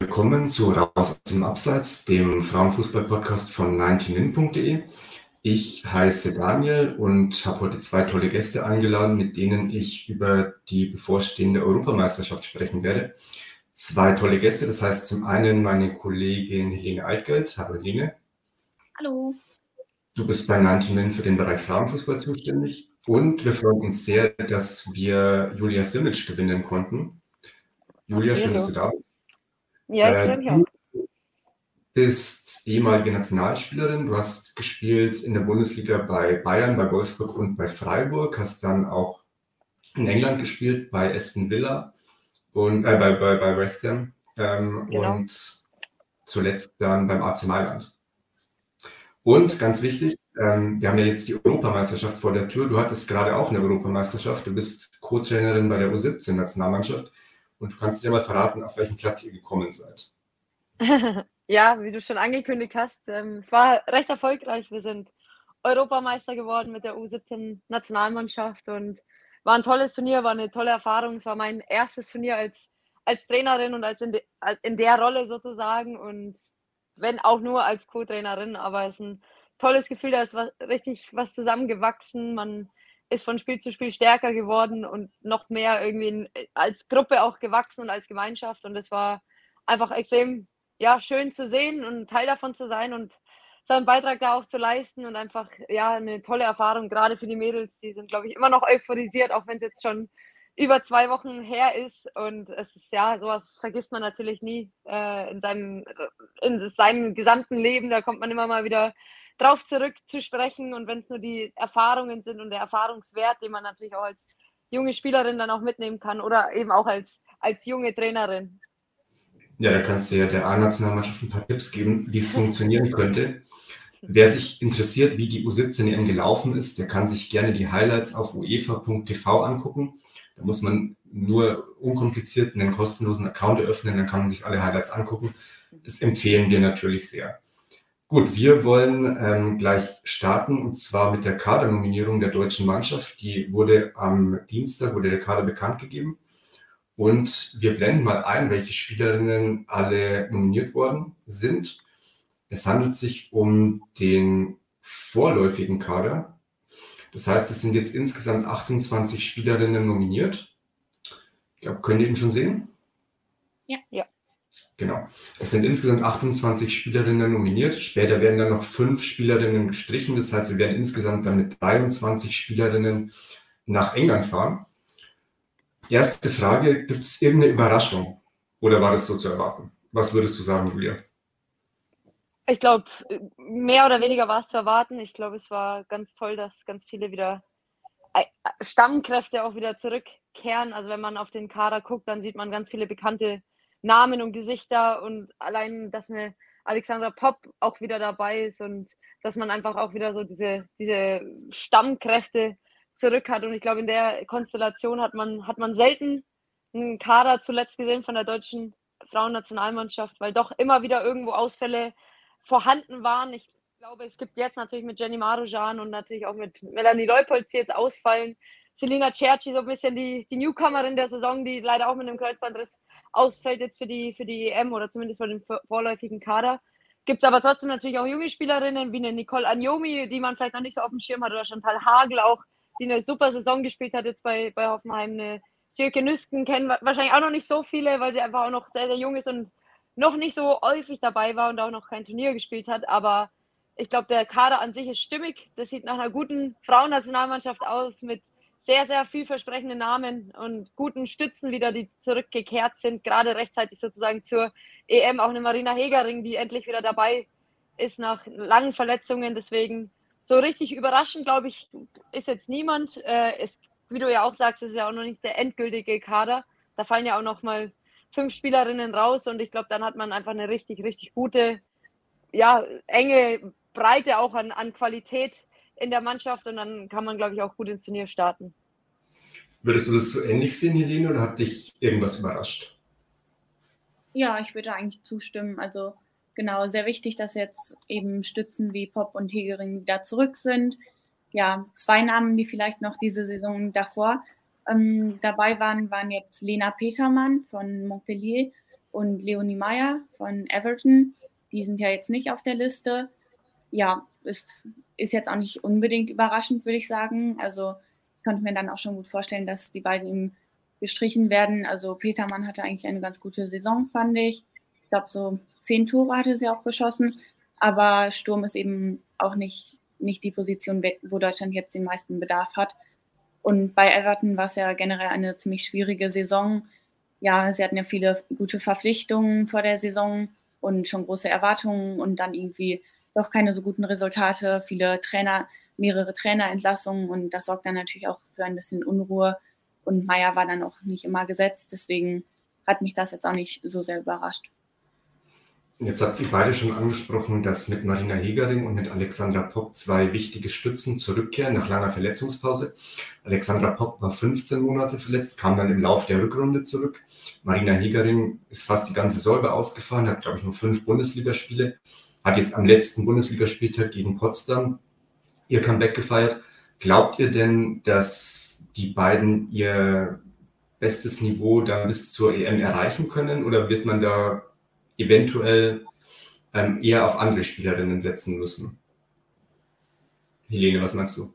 Willkommen zu Raus aus dem Abseits, dem Frauenfußball-Podcast von 19in.de. Ich heiße Daniel und habe heute zwei tolle Gäste eingeladen, mit denen ich über die bevorstehende Europameisterschaft sprechen werde. Zwei tolle Gäste, das heißt zum einen meine Kollegin Helene Altgeld. Hallo Helene. Hallo. Du bist bei 19in für den Bereich Frauenfußball zuständig und wir freuen uns sehr, dass wir Julia Simic gewinnen konnten. Julia, schön, dass du da bist. Ja, ich freue mich auch. Du bist ehemalige Nationalspielerin. Du hast gespielt in der Bundesliga bei Bayern, bei Wolfsburg und bei Freiburg. Hast dann auch in England gespielt bei Aston Villa und äh, bei, bei, bei West Ham ähm, Genau. und zuletzt dann beim AC Mailand. Und ganz wichtig, ähm, wir haben ja jetzt die Europameisterschaft vor der Tür. Du hattest gerade auch eine Europameisterschaft. Du bist Co-Trainerin bei der U17-Nationalmannschaft. Und du kannst dir mal verraten, auf welchen Platz ihr gekommen seid. Ja, wie du schon angekündigt hast, ähm, es war recht erfolgreich. Wir sind Europameister geworden mit der U17-Nationalmannschaft und war ein tolles Turnier, war eine tolle Erfahrung. Es war mein erstes Turnier als, als Trainerin und als in, de, in der Rolle sozusagen und wenn auch nur als Co-Trainerin, aber es ist ein tolles Gefühl, da ist was, richtig was zusammengewachsen. Man ist von Spiel zu Spiel stärker geworden und noch mehr irgendwie als Gruppe auch gewachsen und als Gemeinschaft und es war einfach extrem ja, schön zu sehen und Teil davon zu sein und seinen Beitrag da auch zu leisten und einfach ja eine tolle Erfahrung, gerade für die Mädels. Die sind, glaube ich, immer noch euphorisiert, auch wenn es jetzt schon über zwei Wochen her ist. Und es ist ja, sowas vergisst man natürlich nie äh, in, seinem, in seinem gesamten Leben. Da kommt man immer mal wieder drauf zurück zu sprechen. Und wenn es nur die Erfahrungen sind und der Erfahrungswert, den man natürlich auch als junge Spielerin dann auch mitnehmen kann oder eben auch als, als junge Trainerin. Ja, da kannst du ja der A-Nationalmannschaft ein paar Tipps geben, wie es funktionieren könnte. Wer sich interessiert, wie die U17 EM gelaufen ist, der kann sich gerne die Highlights auf uefa.tv angucken. Da muss man nur unkompliziert einen kostenlosen Account eröffnen, dann kann man sich alle Highlights angucken. Das empfehlen wir natürlich sehr. Gut, wir wollen ähm, gleich starten und zwar mit der Kadernominierung der deutschen Mannschaft. Die wurde am Dienstag, wurde der Kader bekannt gegeben. Und wir blenden mal ein, welche Spielerinnen alle nominiert worden sind. Es handelt sich um den vorläufigen Kader. Das heißt, es sind jetzt insgesamt 28 Spielerinnen nominiert. Ich glaube, könnt ihr ihn schon sehen? Ja. ja. Genau. Es sind insgesamt 28 Spielerinnen nominiert. Später werden dann noch fünf Spielerinnen gestrichen. Das heißt, wir werden insgesamt dann mit 23 Spielerinnen nach England fahren. Erste Frage, gibt es irgendeine Überraschung oder war das so zu erwarten? Was würdest du sagen, Julia? Ich glaube, mehr oder weniger war es zu erwarten. Ich glaube, es war ganz toll, dass ganz viele wieder äh, Stammkräfte auch wieder zurückkehren. Also wenn man auf den Kader guckt, dann sieht man ganz viele bekannte Namen und Gesichter und allein, dass eine Alexandra Popp auch wieder dabei ist und dass man einfach auch wieder so diese, diese Stammkräfte zurück hat. Und ich glaube, in der Konstellation hat man, hat man selten einen Kader zuletzt gesehen von der deutschen Frauennationalmannschaft, weil doch immer wieder irgendwo Ausfälle vorhanden waren. Ich glaube, es gibt jetzt natürlich mit Jenny Marujan und natürlich auch mit Melanie Leupolz, die jetzt ausfallen. Selina Cerci, so ein bisschen die, die Newcomerin der Saison, die leider auch mit einem Kreuzbandriss ausfällt jetzt für die, für die EM oder zumindest für den vorläufigen Kader. Gibt es aber trotzdem natürlich auch junge Spielerinnen wie eine Nicole Agnomi, die man vielleicht noch nicht so auf dem Schirm hat, oder Chantal Hagel auch, die eine super Saison gespielt hat jetzt bei, bei Hoffenheim. Eine Sjöke Nüsken kennen wahrscheinlich auch noch nicht so viele, weil sie einfach auch noch sehr, sehr jung ist und noch nicht so häufig dabei war und auch noch kein Turnier gespielt hat. Aber ich glaube, der Kader an sich ist stimmig. Das sieht nach einer guten Frauennationalmannschaft aus mit sehr, sehr vielversprechenden Namen und guten Stützen wieder, die zurückgekehrt sind, gerade rechtzeitig sozusagen zur EM. Auch eine Marina Hegering, die endlich wieder dabei ist nach langen Verletzungen. Deswegen so richtig überraschend, glaube ich, ist jetzt niemand. Äh, es, wie du ja auch sagst, ist ja auch noch nicht der endgültige Kader. Da fallen ja auch noch mal fünf Spielerinnen raus und ich glaube, dann hat man einfach eine richtig, richtig gute, ja, enge Breite auch an, an Qualität in der Mannschaft und dann kann man, glaube ich, auch gut ins Turnier starten. Würdest du das so ähnlich sehen, Helene, oder hat dich irgendwas überrascht? Ja, ich würde eigentlich zustimmen. Also genau, sehr wichtig, dass jetzt eben Stützen wie Pop und Hegering wieder zurück sind. Ja, zwei Namen, die vielleicht noch diese Saison davor ähm, dabei waren, waren jetzt Lena Petermann von Montpellier und Leonie Meyer von Everton. Die sind ja jetzt nicht auf der Liste. Ja, ist, ist jetzt auch nicht unbedingt überraschend, würde ich sagen. Also ich konnte mir dann auch schon gut vorstellen, dass die beiden ihm gestrichen werden. Also Petermann hatte eigentlich eine ganz gute Saison, fand ich. Ich glaube, so zehn Tore hatte sie auch geschossen. Aber Sturm ist eben auch nicht, nicht die Position, wo Deutschland jetzt den meisten Bedarf hat. Und bei Everton war es ja generell eine ziemlich schwierige Saison. Ja, sie hatten ja viele gute Verpflichtungen vor der Saison und schon große Erwartungen und dann irgendwie doch keine so guten Resultate, viele Trainer, mehrere Trainerentlassungen und das sorgt dann natürlich auch für ein bisschen Unruhe. Und Meier war dann auch nicht immer gesetzt, deswegen hat mich das jetzt auch nicht so sehr überrascht. Jetzt habt ihr beide schon angesprochen, dass mit Marina Hegering und mit Alexandra Popp zwei wichtige Stützen zurückkehren nach langer Verletzungspause. Alexandra Popp war 15 Monate verletzt, kam dann im Lauf der Rückrunde zurück. Marina Hegering ist fast die ganze Saison ausgefallen, hat, glaube ich, nur fünf Bundesligaspiele, hat jetzt am letzten Bundesligaspieltag gegen Potsdam ihr Comeback gefeiert. Glaubt ihr denn, dass die beiden ihr bestes Niveau dann bis zur EM erreichen können oder wird man da eventuell ähm, eher auf andere Spielerinnen setzen müssen. Helene, was meinst du?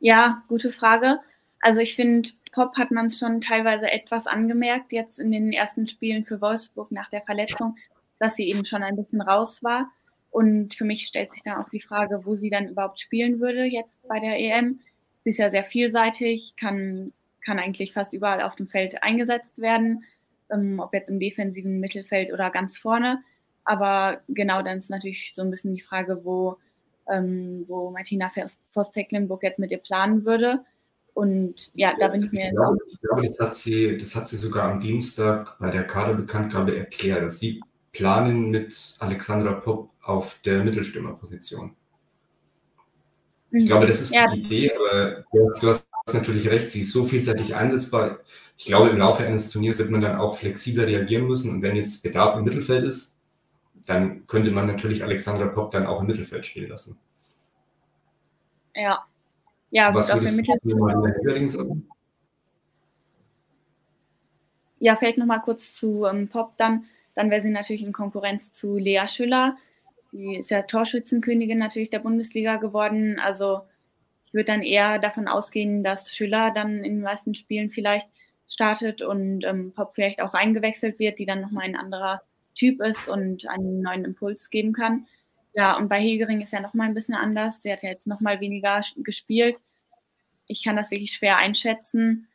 Ja, gute Frage. Also ich finde, Pop hat man es schon teilweise etwas angemerkt, jetzt in den ersten Spielen für Wolfsburg nach der Verletzung, dass sie eben schon ein bisschen raus war. Und für mich stellt sich dann auch die Frage, wo sie dann überhaupt spielen würde jetzt bei der EM. Sie ist ja sehr vielseitig, kann, kann eigentlich fast überall auf dem Feld eingesetzt werden ähm, ob jetzt im defensiven Mittelfeld oder ganz vorne. Aber genau dann ist natürlich so ein bisschen die Frage, wo, ähm, wo Martina Voss-Tecklenburg jetzt mit ihr planen würde. Und ja, da bin ich mir. Ich glaube, ich glaube, das, hat sie, das hat sie sogar am Dienstag bei der Kaderbekanntgabe erklärt, dass sie planen mit Alexandra Popp auf der Mittelstürmerposition. Ich mhm. glaube, das ist ja. die Idee, aber du hast natürlich recht, sie ist so vielseitig einsetzbar ich glaube, im Laufe eines Turniers wird man dann auch flexibler reagieren müssen. Und wenn jetzt Bedarf im Mittelfeld ist, dann könnte man natürlich Alexandra Popp dann auch im Mittelfeld spielen lassen. Ja. Ja, Was gut, würdest du sagen? Ja, vielleicht nochmal kurz zu ähm, Pop dann. Dann wäre sie natürlich in Konkurrenz zu Lea Schüller. Die ist ja Torschützenkönigin natürlich der Bundesliga geworden. Also ich würde dann eher davon ausgehen, dass Schüller dann in den meisten Spielen vielleicht startet und ähm, Pop vielleicht auch eingewechselt wird, die dann nochmal ein anderer Typ ist und einen neuen Impuls geben kann. Ja, und bei Hegering ist ja nochmal ein bisschen anders. Sie hat ja jetzt nochmal weniger gespielt. Ich kann das wirklich schwer einschätzen,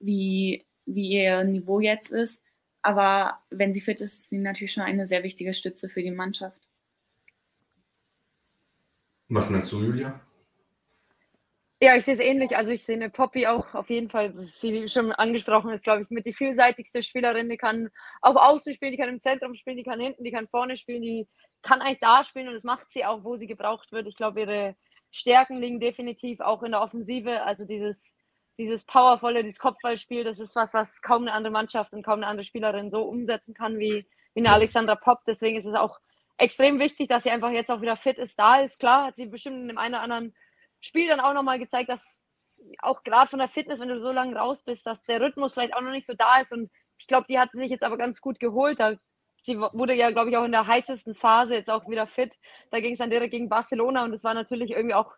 wie, wie ihr Niveau jetzt ist. Aber wenn sie fit ist, ist sie natürlich schon eine sehr wichtige Stütze für die Mannschaft. Was meinst du, Julia? Ja, ich sehe es ähnlich. Also ich sehe eine Poppy auch auf jeden Fall, wie schon angesprochen ist, glaube ich, mit die vielseitigste Spielerin. Die kann auf Außen spielen, die kann im Zentrum spielen, die kann hinten, die kann vorne spielen, die kann eigentlich da spielen und das macht sie auch, wo sie gebraucht wird. Ich glaube, ihre Stärken liegen definitiv auch in der Offensive. Also dieses, dieses powervolle, dieses Kopfballspiel, das ist was, was kaum eine andere Mannschaft und kaum eine andere Spielerin so umsetzen kann wie, wie eine Alexandra Popp. Deswegen ist es auch extrem wichtig, dass sie einfach jetzt auch wieder fit ist. Da ist klar, hat sie bestimmt in dem einen oder anderen Spiel dann auch nochmal gezeigt, dass auch gerade von der Fitness, wenn du so lange raus bist, dass der Rhythmus vielleicht auch noch nicht so da ist. Und ich glaube, die hat sie sich jetzt aber ganz gut geholt. Sie wurde ja, glaube ich, auch in der heißesten Phase jetzt auch wieder fit. Da ging es dann direkt gegen Barcelona und das war natürlich irgendwie auch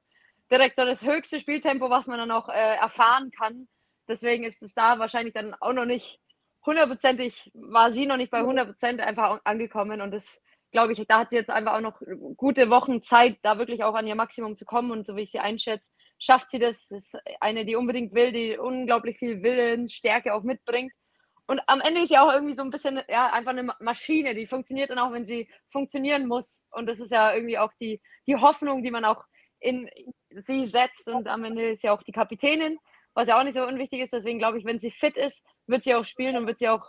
direkt so das höchste Spieltempo, was man dann auch äh, erfahren kann. Deswegen ist es da wahrscheinlich dann auch noch nicht hundertprozentig, war sie noch nicht bei 100 Prozent einfach angekommen und das glaube ich, da hat sie jetzt einfach auch noch gute Wochen Zeit, da wirklich auch an ihr Maximum zu kommen. Und so wie ich sie einschätze, schafft sie das. Das ist eine, die unbedingt will, die unglaublich viel Willensstärke auch mitbringt. Und am Ende ist sie auch irgendwie so ein bisschen, ja, einfach eine Maschine, die funktioniert dann auch, wenn sie funktionieren muss. Und das ist ja irgendwie auch die, die Hoffnung, die man auch in sie setzt. Und am Ende ist ja auch die Kapitänin, was ja auch nicht so unwichtig ist. Deswegen glaube ich, wenn sie fit ist, wird sie auch spielen und wird sie auch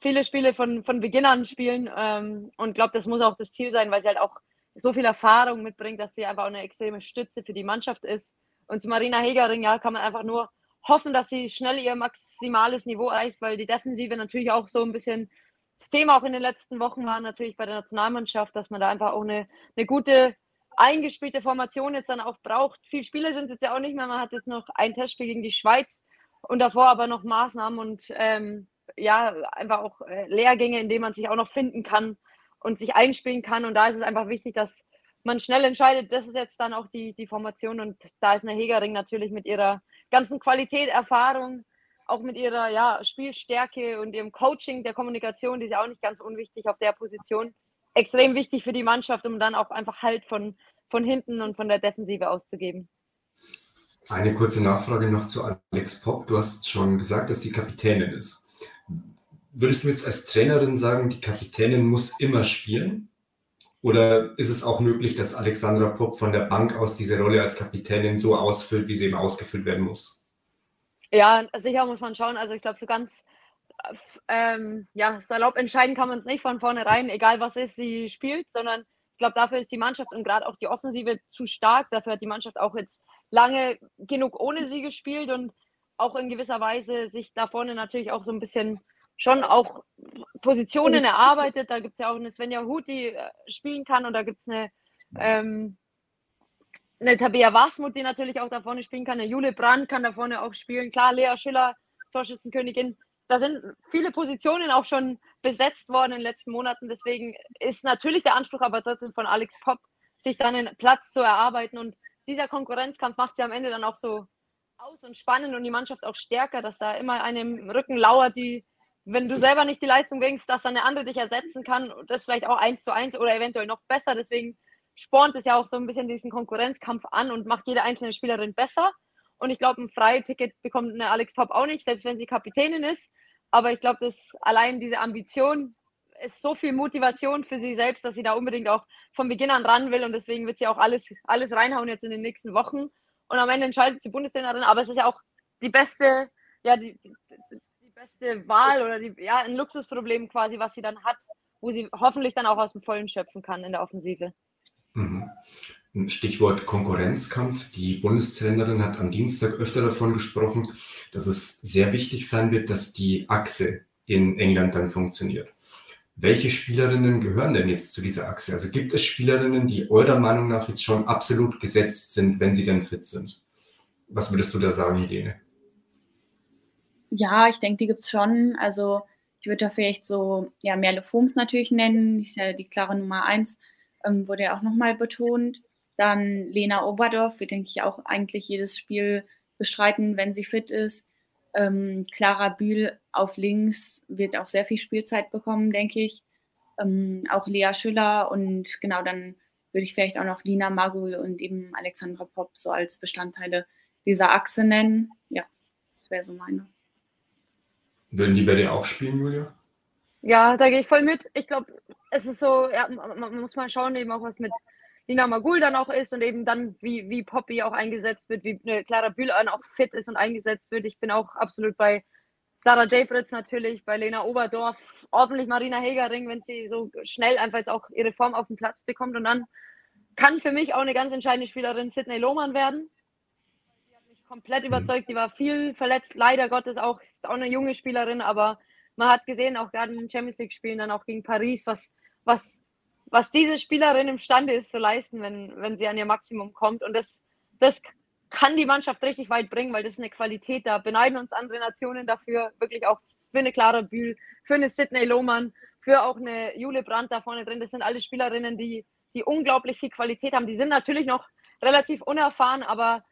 viele Spiele von, von Beginn an spielen ähm, und glaube, das muss auch das Ziel sein, weil sie halt auch so viel Erfahrung mitbringt, dass sie einfach auch eine extreme Stütze für die Mannschaft ist. Und zu Marina Hegering, ja, kann man einfach nur hoffen, dass sie schnell ihr maximales Niveau erreicht, weil die Defensive natürlich auch so ein bisschen das Thema auch in den letzten Wochen war natürlich bei der Nationalmannschaft, dass man da einfach auch eine, eine gute eingespielte Formation jetzt dann auch braucht. Viele Spiele sind jetzt ja auch nicht mehr. Man hat jetzt noch ein Testspiel gegen die Schweiz und davor aber noch Maßnahmen und ähm, ja, einfach auch äh, Lehrgänge, in denen man sich auch noch finden kann und sich einspielen kann. Und da ist es einfach wichtig, dass man schnell entscheidet, das ist jetzt dann auch die, die Formation. Und da ist eine Hegering natürlich mit ihrer ganzen Qualität, Erfahrung, auch mit ihrer ja, Spielstärke und ihrem Coaching der Kommunikation, die ist ja auch nicht ganz unwichtig auf der Position, extrem wichtig für die Mannschaft, um dann auch einfach Halt von, von hinten und von der Defensive auszugeben. Eine kurze Nachfrage noch zu Alex Popp. Du hast schon gesagt, dass sie Kapitänin ist. Würdest du jetzt als Trainerin sagen, die Kapitänin muss immer spielen? Oder ist es auch möglich, dass Alexandra Popp von der Bank aus diese Rolle als Kapitänin so ausfüllt, wie sie eben ausgefüllt werden muss? Ja, sicher muss man schauen. Also ich glaube, so ganz ähm, ja, salopp entscheiden kann man es nicht von vornherein, egal was ist, sie spielt, sondern ich glaube, dafür ist die Mannschaft und gerade auch die Offensive zu stark. Dafür hat die Mannschaft auch jetzt lange genug ohne sie gespielt und auch in gewisser Weise sich da vorne natürlich auch so ein bisschen schon auch Positionen erarbeitet. Da gibt es ja auch eine Svenja Huth, die äh, spielen kann und da gibt es eine, ähm, eine Tabea Wasmut, die natürlich auch da vorne spielen kann. Eine Jule Brandt kann da vorne auch spielen. Klar, Lea Schiller, Torschützenkönigin. Da sind viele Positionen auch schon besetzt worden in den letzten Monaten. Deswegen ist natürlich der Anspruch aber trotzdem von Alex Popp, sich dann einen Platz zu erarbeiten. Und dieser Konkurrenzkampf macht sie am Ende dann auch so aus und spannend und die Mannschaft auch stärker, dass da immer einem Rücken lauert, die wenn du selber nicht die Leistung bringst, dass dann eine andere dich ersetzen kann, das vielleicht auch eins zu eins oder eventuell noch besser. Deswegen spornt es ja auch so ein bisschen diesen Konkurrenzkampf an und macht jede einzelne Spielerin besser. Und ich glaube, ein Freiticket bekommt eine Alex Pop auch nicht, selbst wenn sie Kapitänin ist. Aber ich glaube, dass allein diese Ambition ist so viel Motivation für sie selbst, dass sie da unbedingt auch von Beginn an ran will. Und deswegen wird sie auch alles, alles reinhauen jetzt in den nächsten Wochen. Und am Ende entscheidet sie Bundestrainerin. Aber es ist ja auch die beste, ja, die, beste Wahl oder die, ja, ein Luxusproblem quasi, was sie dann hat, wo sie hoffentlich dann auch aus dem Vollen schöpfen kann in der Offensive. Mhm. Stichwort Konkurrenzkampf. Die Bundestrainerin hat am Dienstag öfter davon gesprochen, dass es sehr wichtig sein wird, dass die Achse in England dann funktioniert. Welche Spielerinnen gehören denn jetzt zu dieser Achse? Also gibt es Spielerinnen, die eurer Meinung nach jetzt schon absolut gesetzt sind, wenn sie denn fit sind? Was würdest du da sagen, Helene? Ja, ich denke, die gibt es schon. Also ich würde da vielleicht so, ja, Merle Foms natürlich nennen, ist ja die klare Nummer eins, ähm, wurde ja auch nochmal betont. Dann Lena Oberdorf, wird, denke ich, auch eigentlich jedes Spiel bestreiten, wenn sie fit ist. Ähm, Clara Bühl auf links wird auch sehr viel Spielzeit bekommen, denke ich. Ähm, auch Lea Schüller und genau dann würde ich vielleicht auch noch Lina Magul und eben Alexandra Popp so als Bestandteile dieser Achse nennen. Ja, das wäre so meine. Würden die bei dir auch spielen, Julia? Ja, da gehe ich voll mit. Ich glaube, es ist so, ja, man muss mal schauen, eben auch was mit Lina Magul dann auch ist und eben dann, wie, wie Poppy auch eingesetzt wird, wie eine Clara Bühler auch fit ist und eingesetzt wird. Ich bin auch absolut bei Sarah Jabritz natürlich, bei Lena Oberdorf, hoffentlich Marina Hegering, wenn sie so schnell einfach jetzt auch ihre Form auf den Platz bekommt. Und dann kann für mich auch eine ganz entscheidende Spielerin Sidney Lohmann werden komplett mhm. überzeugt. Die war viel verletzt, leider Gottes auch. Ist auch eine junge Spielerin, aber man hat gesehen, auch gerade in den Champions League-Spielen, dann auch gegen Paris, was, was, was diese Spielerin imstande ist zu leisten, wenn, wenn sie an ihr Maximum kommt. Und das, das kann die Mannschaft richtig weit bringen, weil das ist eine Qualität. Da beneiden uns andere Nationen dafür, wirklich auch für eine Clara Bühl, für eine Sidney Lohmann, für auch eine Jule Brandt da vorne drin. Das sind alle Spielerinnen, die, die unglaublich viel Qualität haben. Die sind natürlich noch relativ unerfahren, aber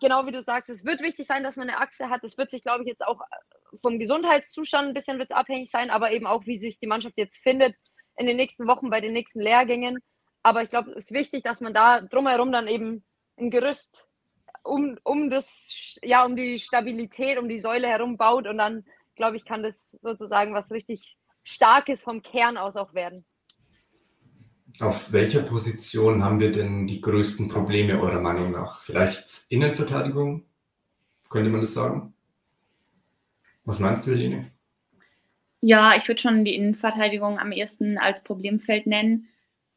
genau wie du sagst, es wird wichtig sein, dass man eine Achse hat. Es wird sich, glaube ich, jetzt auch äh, vom Gesundheitszustand ein bisschen wird abhängig sein, aber eben auch, wie sich die Mannschaft jetzt findet in den nächsten Wochen bei den nächsten Lehrgängen. Aber ich glaube, es ist wichtig, dass man da drumherum dann eben ein Gerüst um, um das, ja, um die Stabilität, um die Säule herum baut und dann, glaube ich, kann das sozusagen was richtig Starkes vom Kern aus auch werden. Auf welcher Position haben wir denn die größten Probleme eurer Meinung nach? Vielleicht Innenverteidigung? Könnte man das sagen? Was meinst du, Helene? Ja, ich würde schon die Innenverteidigung am ehesten als Problemfeld nennen.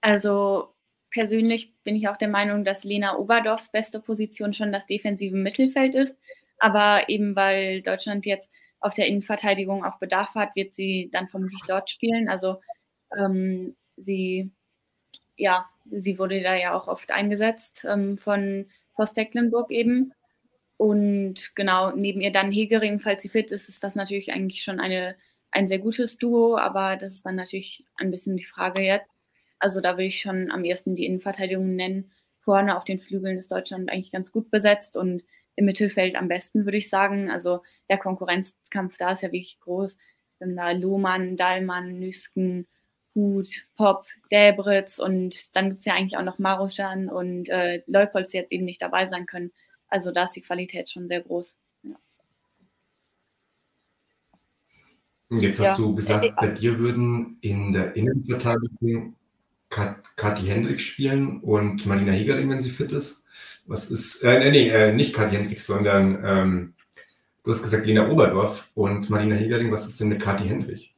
Also persönlich bin ich auch der Meinung, dass Lena Oberdorfs beste Position schon das defensive Mittelfeld ist. Aber eben weil Deutschland jetzt auf der Innenverteidigung auch Bedarf hat, wird sie dann vermutlich dort spielen. Also ähm, sie, ja, sie wurde da ja auch oft eingesetzt ähm, von Horst Tecklenburg eben. Und genau, neben ihr dann Hegering, falls sie fit ist, ist das natürlich eigentlich schon eine, ein sehr gutes Duo, aber das ist dann natürlich ein bisschen die Frage jetzt. Also da will ich schon am ersten die Innenverteidigung nennen. Vorne auf den Flügeln ist Deutschland eigentlich ganz gut besetzt und im Mittelfeld am besten, würde ich sagen. Also der Konkurrenzkampf da ist ja wirklich groß. Dann da Lohmann, Dallmann, Nüsken, Hut, Pop, Däbritz und dann gibt es ja eigentlich auch noch Maruschan und äh, Leupolz, die jetzt eben nicht dabei sein können. Also da ist die Qualität schon sehr groß. Ja. Jetzt hast ja. du gesagt, äh, bei dir würden in der Innenverteidigung Kathi Hendricks spielen und Marina Hegering, wenn sie fit ist. Was ist, äh, nee, nee, äh, nicht Kathi Hendricks, sondern ähm, du hast gesagt Lena Oberdorf und Marina Hegering. Was ist denn mit Kathi Hendrich?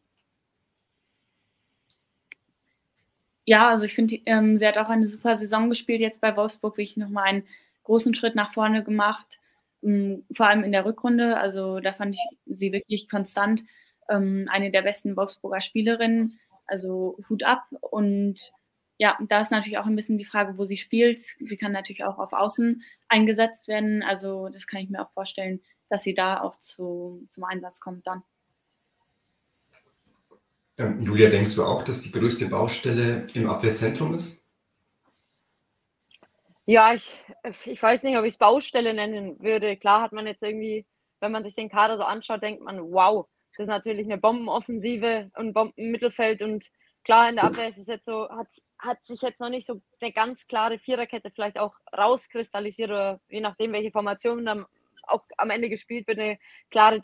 Ja, also ich finde, ähm, sie hat auch eine super Saison gespielt jetzt bei Wolfsburg, wirklich nochmal einen großen Schritt nach vorne gemacht, ähm, vor allem in der Rückrunde. Also da fand ich sie wirklich konstant ähm, eine der besten Wolfsburger Spielerinnen. Also Hut ab und ja, da ist natürlich auch ein bisschen die Frage, wo sie spielt. Sie kann natürlich auch auf Außen eingesetzt werden. Also das kann ich mir auch vorstellen, dass sie da auch zu, zum Einsatz kommt dann. Ähm, Julia, denkst du auch, dass die größte Baustelle im Abwehrzentrum ist? Ja, ich, ich weiß nicht, ob ich es Baustelle nennen würde. Klar hat man jetzt irgendwie, wenn man sich den Kader so anschaut, denkt man, wow, das ist natürlich eine Bombenoffensive und Bombenmittelfeld und klar, in der Abwehr ist es jetzt so, hat, hat sich jetzt noch nicht so eine ganz klare Viererkette vielleicht auch rauskristallisiert oder je nachdem, welche Formation dann auch am Ende gespielt wird, eine klare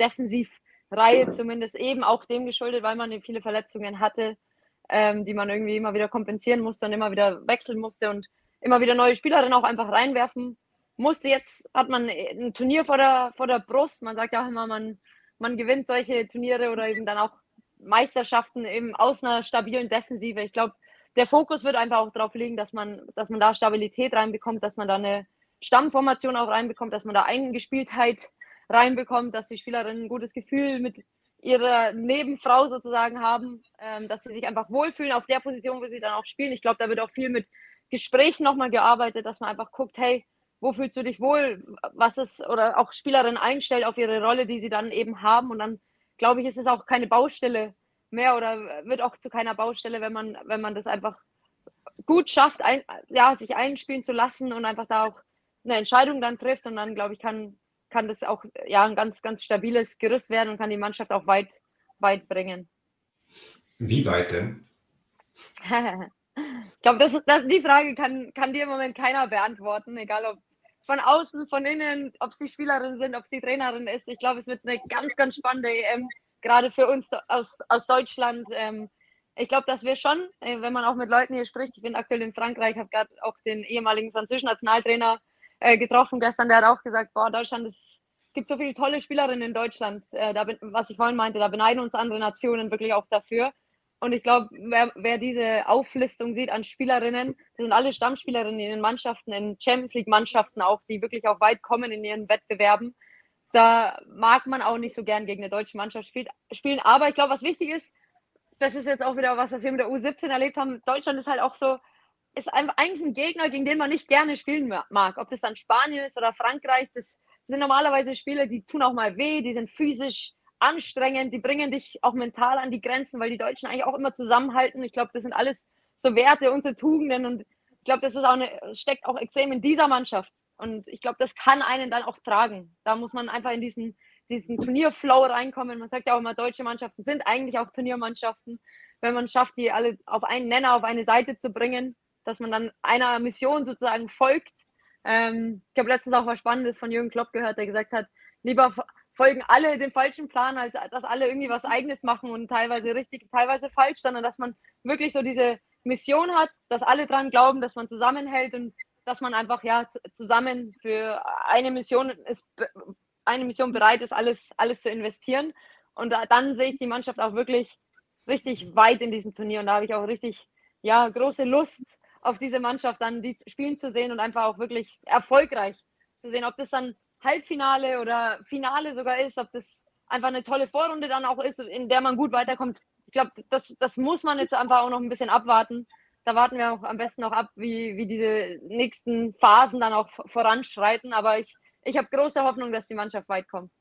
Defensivreihe zumindest eben auch dem geschuldet, weil man viele Verletzungen hatte, ähm, die man irgendwie immer wieder kompensieren musste und immer wieder wechseln musste und immer wieder neue Spielerinnen auch einfach reinwerfen musste. Jetzt hat man ein Turnier vor der, vor der Brust. Man sagt ja auch immer, man, man gewinnt solche Turniere oder eben dann auch Meisterschaften eben aus einer stabilen Defensive. Ich glaube, der Fokus wird einfach auch darauf liegen, dass man, dass man da Stabilität reinbekommt, dass man da eine Stammformation auch reinbekommt, dass man da Eingespieltheit reinbekommt, dass die Spielerinnen ein gutes Gefühl mit ihrer Nebenfrau sozusagen haben, ähm, dass sie sich einfach wohlfühlen auf der Position, wo sie dann auch spielen. Ich glaube, da wird auch viel mit Gesprächen nochmal gearbeitet, dass man einfach guckt, hey, wo fühlst du dich wohl, was ist, oder auch Spielerinnen einstellt auf ihre Rolle, die sie dann eben haben. Und dann, glaube ich, ist es auch keine Baustelle mehr oder wird auch zu keiner Baustelle, wenn man, wenn man das einfach gut schafft, ein, ja, sich einspielen zu lassen und einfach da auch eine Entscheidung dann trifft. Und dann, glaube ich, kann, kann das auch ja, ein ganz, ganz stabiles Gerüst werden und kann die Mannschaft auch weit, weit bringen. Wie weit denn? ich glaube, das, das, die Frage kann, kann dir im Moment keiner beantworten, egal ob von außen, von innen, ob sie Spielerin sind, ob sie Trainerin ist. Ich glaube, es wird eine ganz, ganz spannende EM, gerade für uns aus, aus Deutschland. Ähm, ich glaube, dass wir schon, äh, wenn man auch mit Leuten hier spricht, ich bin aktuell in Frankreich, habe gerade auch den ehemaligen französischen Nationaltrainer äh, getroffen gestern, der hat auch gesagt, boah, Deutschland es gibt so viele tolle Spielerinnen in Deutschland. Äh, da, was ich vorhin meinte, da beneiden uns andere Nationen wirklich auch dafür. Und ich glaube, wer, wer, diese Auflistung sieht an Spielerinnen, das sind alle Stammspielerinnen in den Mannschaften, in Champions League-Mannschaften auch, die wirklich auch weit kommen in ihren Wettbewerben. Da mag man auch nicht so gern gegen eine deutsche Mannschaft spielt, spielen. Aber ich glaube, was wichtig ist, das ist jetzt auch wieder was, was wir mit der U17 erlebt haben. Deutschland ist halt auch so, ist eigentlich ein Gegner, gegen den man nicht gerne spielen mag. Ob das dann Spanien ist oder Frankreich, das sind normalerweise Spiele, die tun auch mal weh, die sind physisch anstrengend, die bringen dich auch mental an die Grenzen, weil die Deutschen eigentlich auch immer zusammenhalten. Ich glaube, das sind alles so Werte und Tugenden und ich glaube, das ist auch eine, steckt auch extrem in dieser Mannschaft. Und ich glaube, das kann einen dann auch tragen. Da muss man einfach in diesen, diesen Turnierflow reinkommen. Man sagt ja auch immer, deutsche Mannschaften sind eigentlich auch Turniermannschaften. Wenn man schafft, die alle auf einen Nenner, auf eine Seite zu bringen, dass man dann einer Mission sozusagen folgt. Ähm, ich habe letztens auch was Spannendes von Jürgen Klopp gehört, der gesagt hat, lieber folgen alle dem falschen Plan, als dass alle irgendwie was Eigenes machen und teilweise richtig, teilweise falsch, sondern dass man wirklich so diese Mission hat, dass alle dran glauben, dass man zusammenhält und dass man einfach ja zusammen für eine Mission ist, eine Mission bereit ist, alles, alles zu investieren. Und da, dann sehe ich die Mannschaft auch wirklich richtig weit in diesem Turnier. Und da habe ich auch richtig, ja, große Lust auf diese Mannschaft dann die spielen zu sehen und einfach auch wirklich erfolgreich zu sehen. Ob das dann Halbfinale oder Finale sogar ist, ob das einfach eine tolle Vorrunde dann auch ist, in der man gut weiterkommt. Ich glaube, das, das muss man jetzt einfach auch noch ein bisschen abwarten. Da warten wir auch am besten noch ab, wie, wie diese nächsten Phasen dann auch voranschreiten. Aber ich, ich habe große Hoffnung, dass die Mannschaft weit kommt.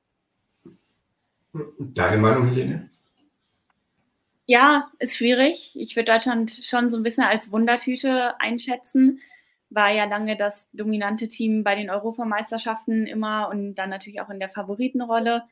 Deine Meinung, Helene? Ja, ist schwierig. Ich würde Deutschland schon so ein bisschen als Wundertüte einschätzen. War ja lange das dominante Team bei den Europameisterschaften immer und dann natürlich auch in der Favoritenrolle.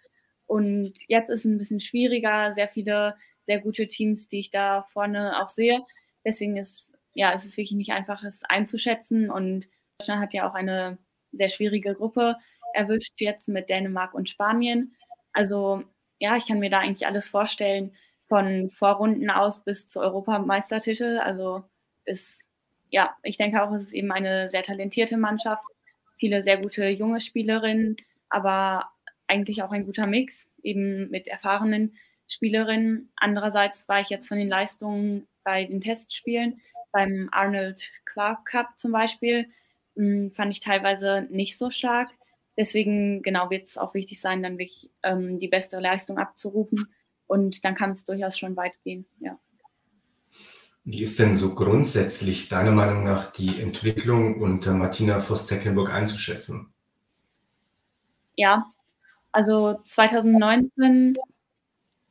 Und jetzt ist es ein bisschen schwieriger. Sehr viele sehr gute Teams, die ich da vorne auch sehe. Deswegen ist, ja, es ist wirklich nicht einfach, es einzuschätzen. Und Deutschland hat ja auch eine sehr schwierige Gruppe erwischt, jetzt mit Dänemark und Spanien. Also, ja, ich kann mir da eigentlich alles vorstellen von Vorrunden aus bis zu Europameistertitel. Also ist, ja, ich denke auch, es ist eben eine sehr talentierte Mannschaft, viele sehr gute junge Spielerinnen, aber eigentlich auch ein guter Mix, eben mit erfahrenen Spielerinnen. Andererseits war ich jetzt von den Leistungen bei den Testspielen, beim Arnold Clark Cup zum Beispiel, hm, fand ich teilweise nicht so stark. Deswegen, genau, wird es auch wichtig sein, dann wirklich ähm, die beste Leistung abzurufen und dann kann es durchaus schon weit gehen, ja. Wie ist denn so grundsätzlich deiner Meinung nach die Entwicklung unter Martina Voss-Tecklenburg einzuschätzen? Ja, also 2019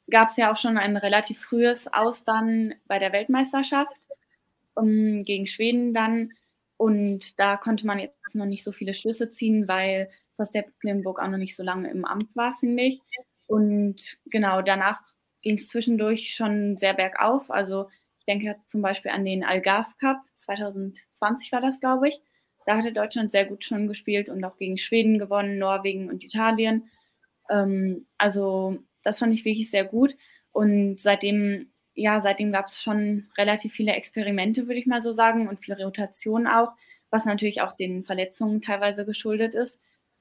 gab es ja auch schon ein relativ frühes Aus dann bei der Weltmeisterschaft um, gegen Schweden dann. Und da konnte man jetzt noch nicht so viele Schlüsse ziehen, weil Voss-Tecklenburg auch noch nicht so lange im Amt war, finde ich. Und genau, danach ging es zwischendurch schon sehr bergauf. Also ich denke zum Beispiel an den Algarve Cup, 2020 war das, glaube ich. Da hatte Deutschland sehr gut schon gespielt und auch gegen Schweden gewonnen, Norwegen und Italien. Ähm, also das fand ich wirklich sehr gut. Und seitdem, ja, seitdem gab es schon relativ viele Experimente, würde ich mal so sagen, und viel Rotation auch, was natürlich auch den Verletzungen teilweise geschuldet ist.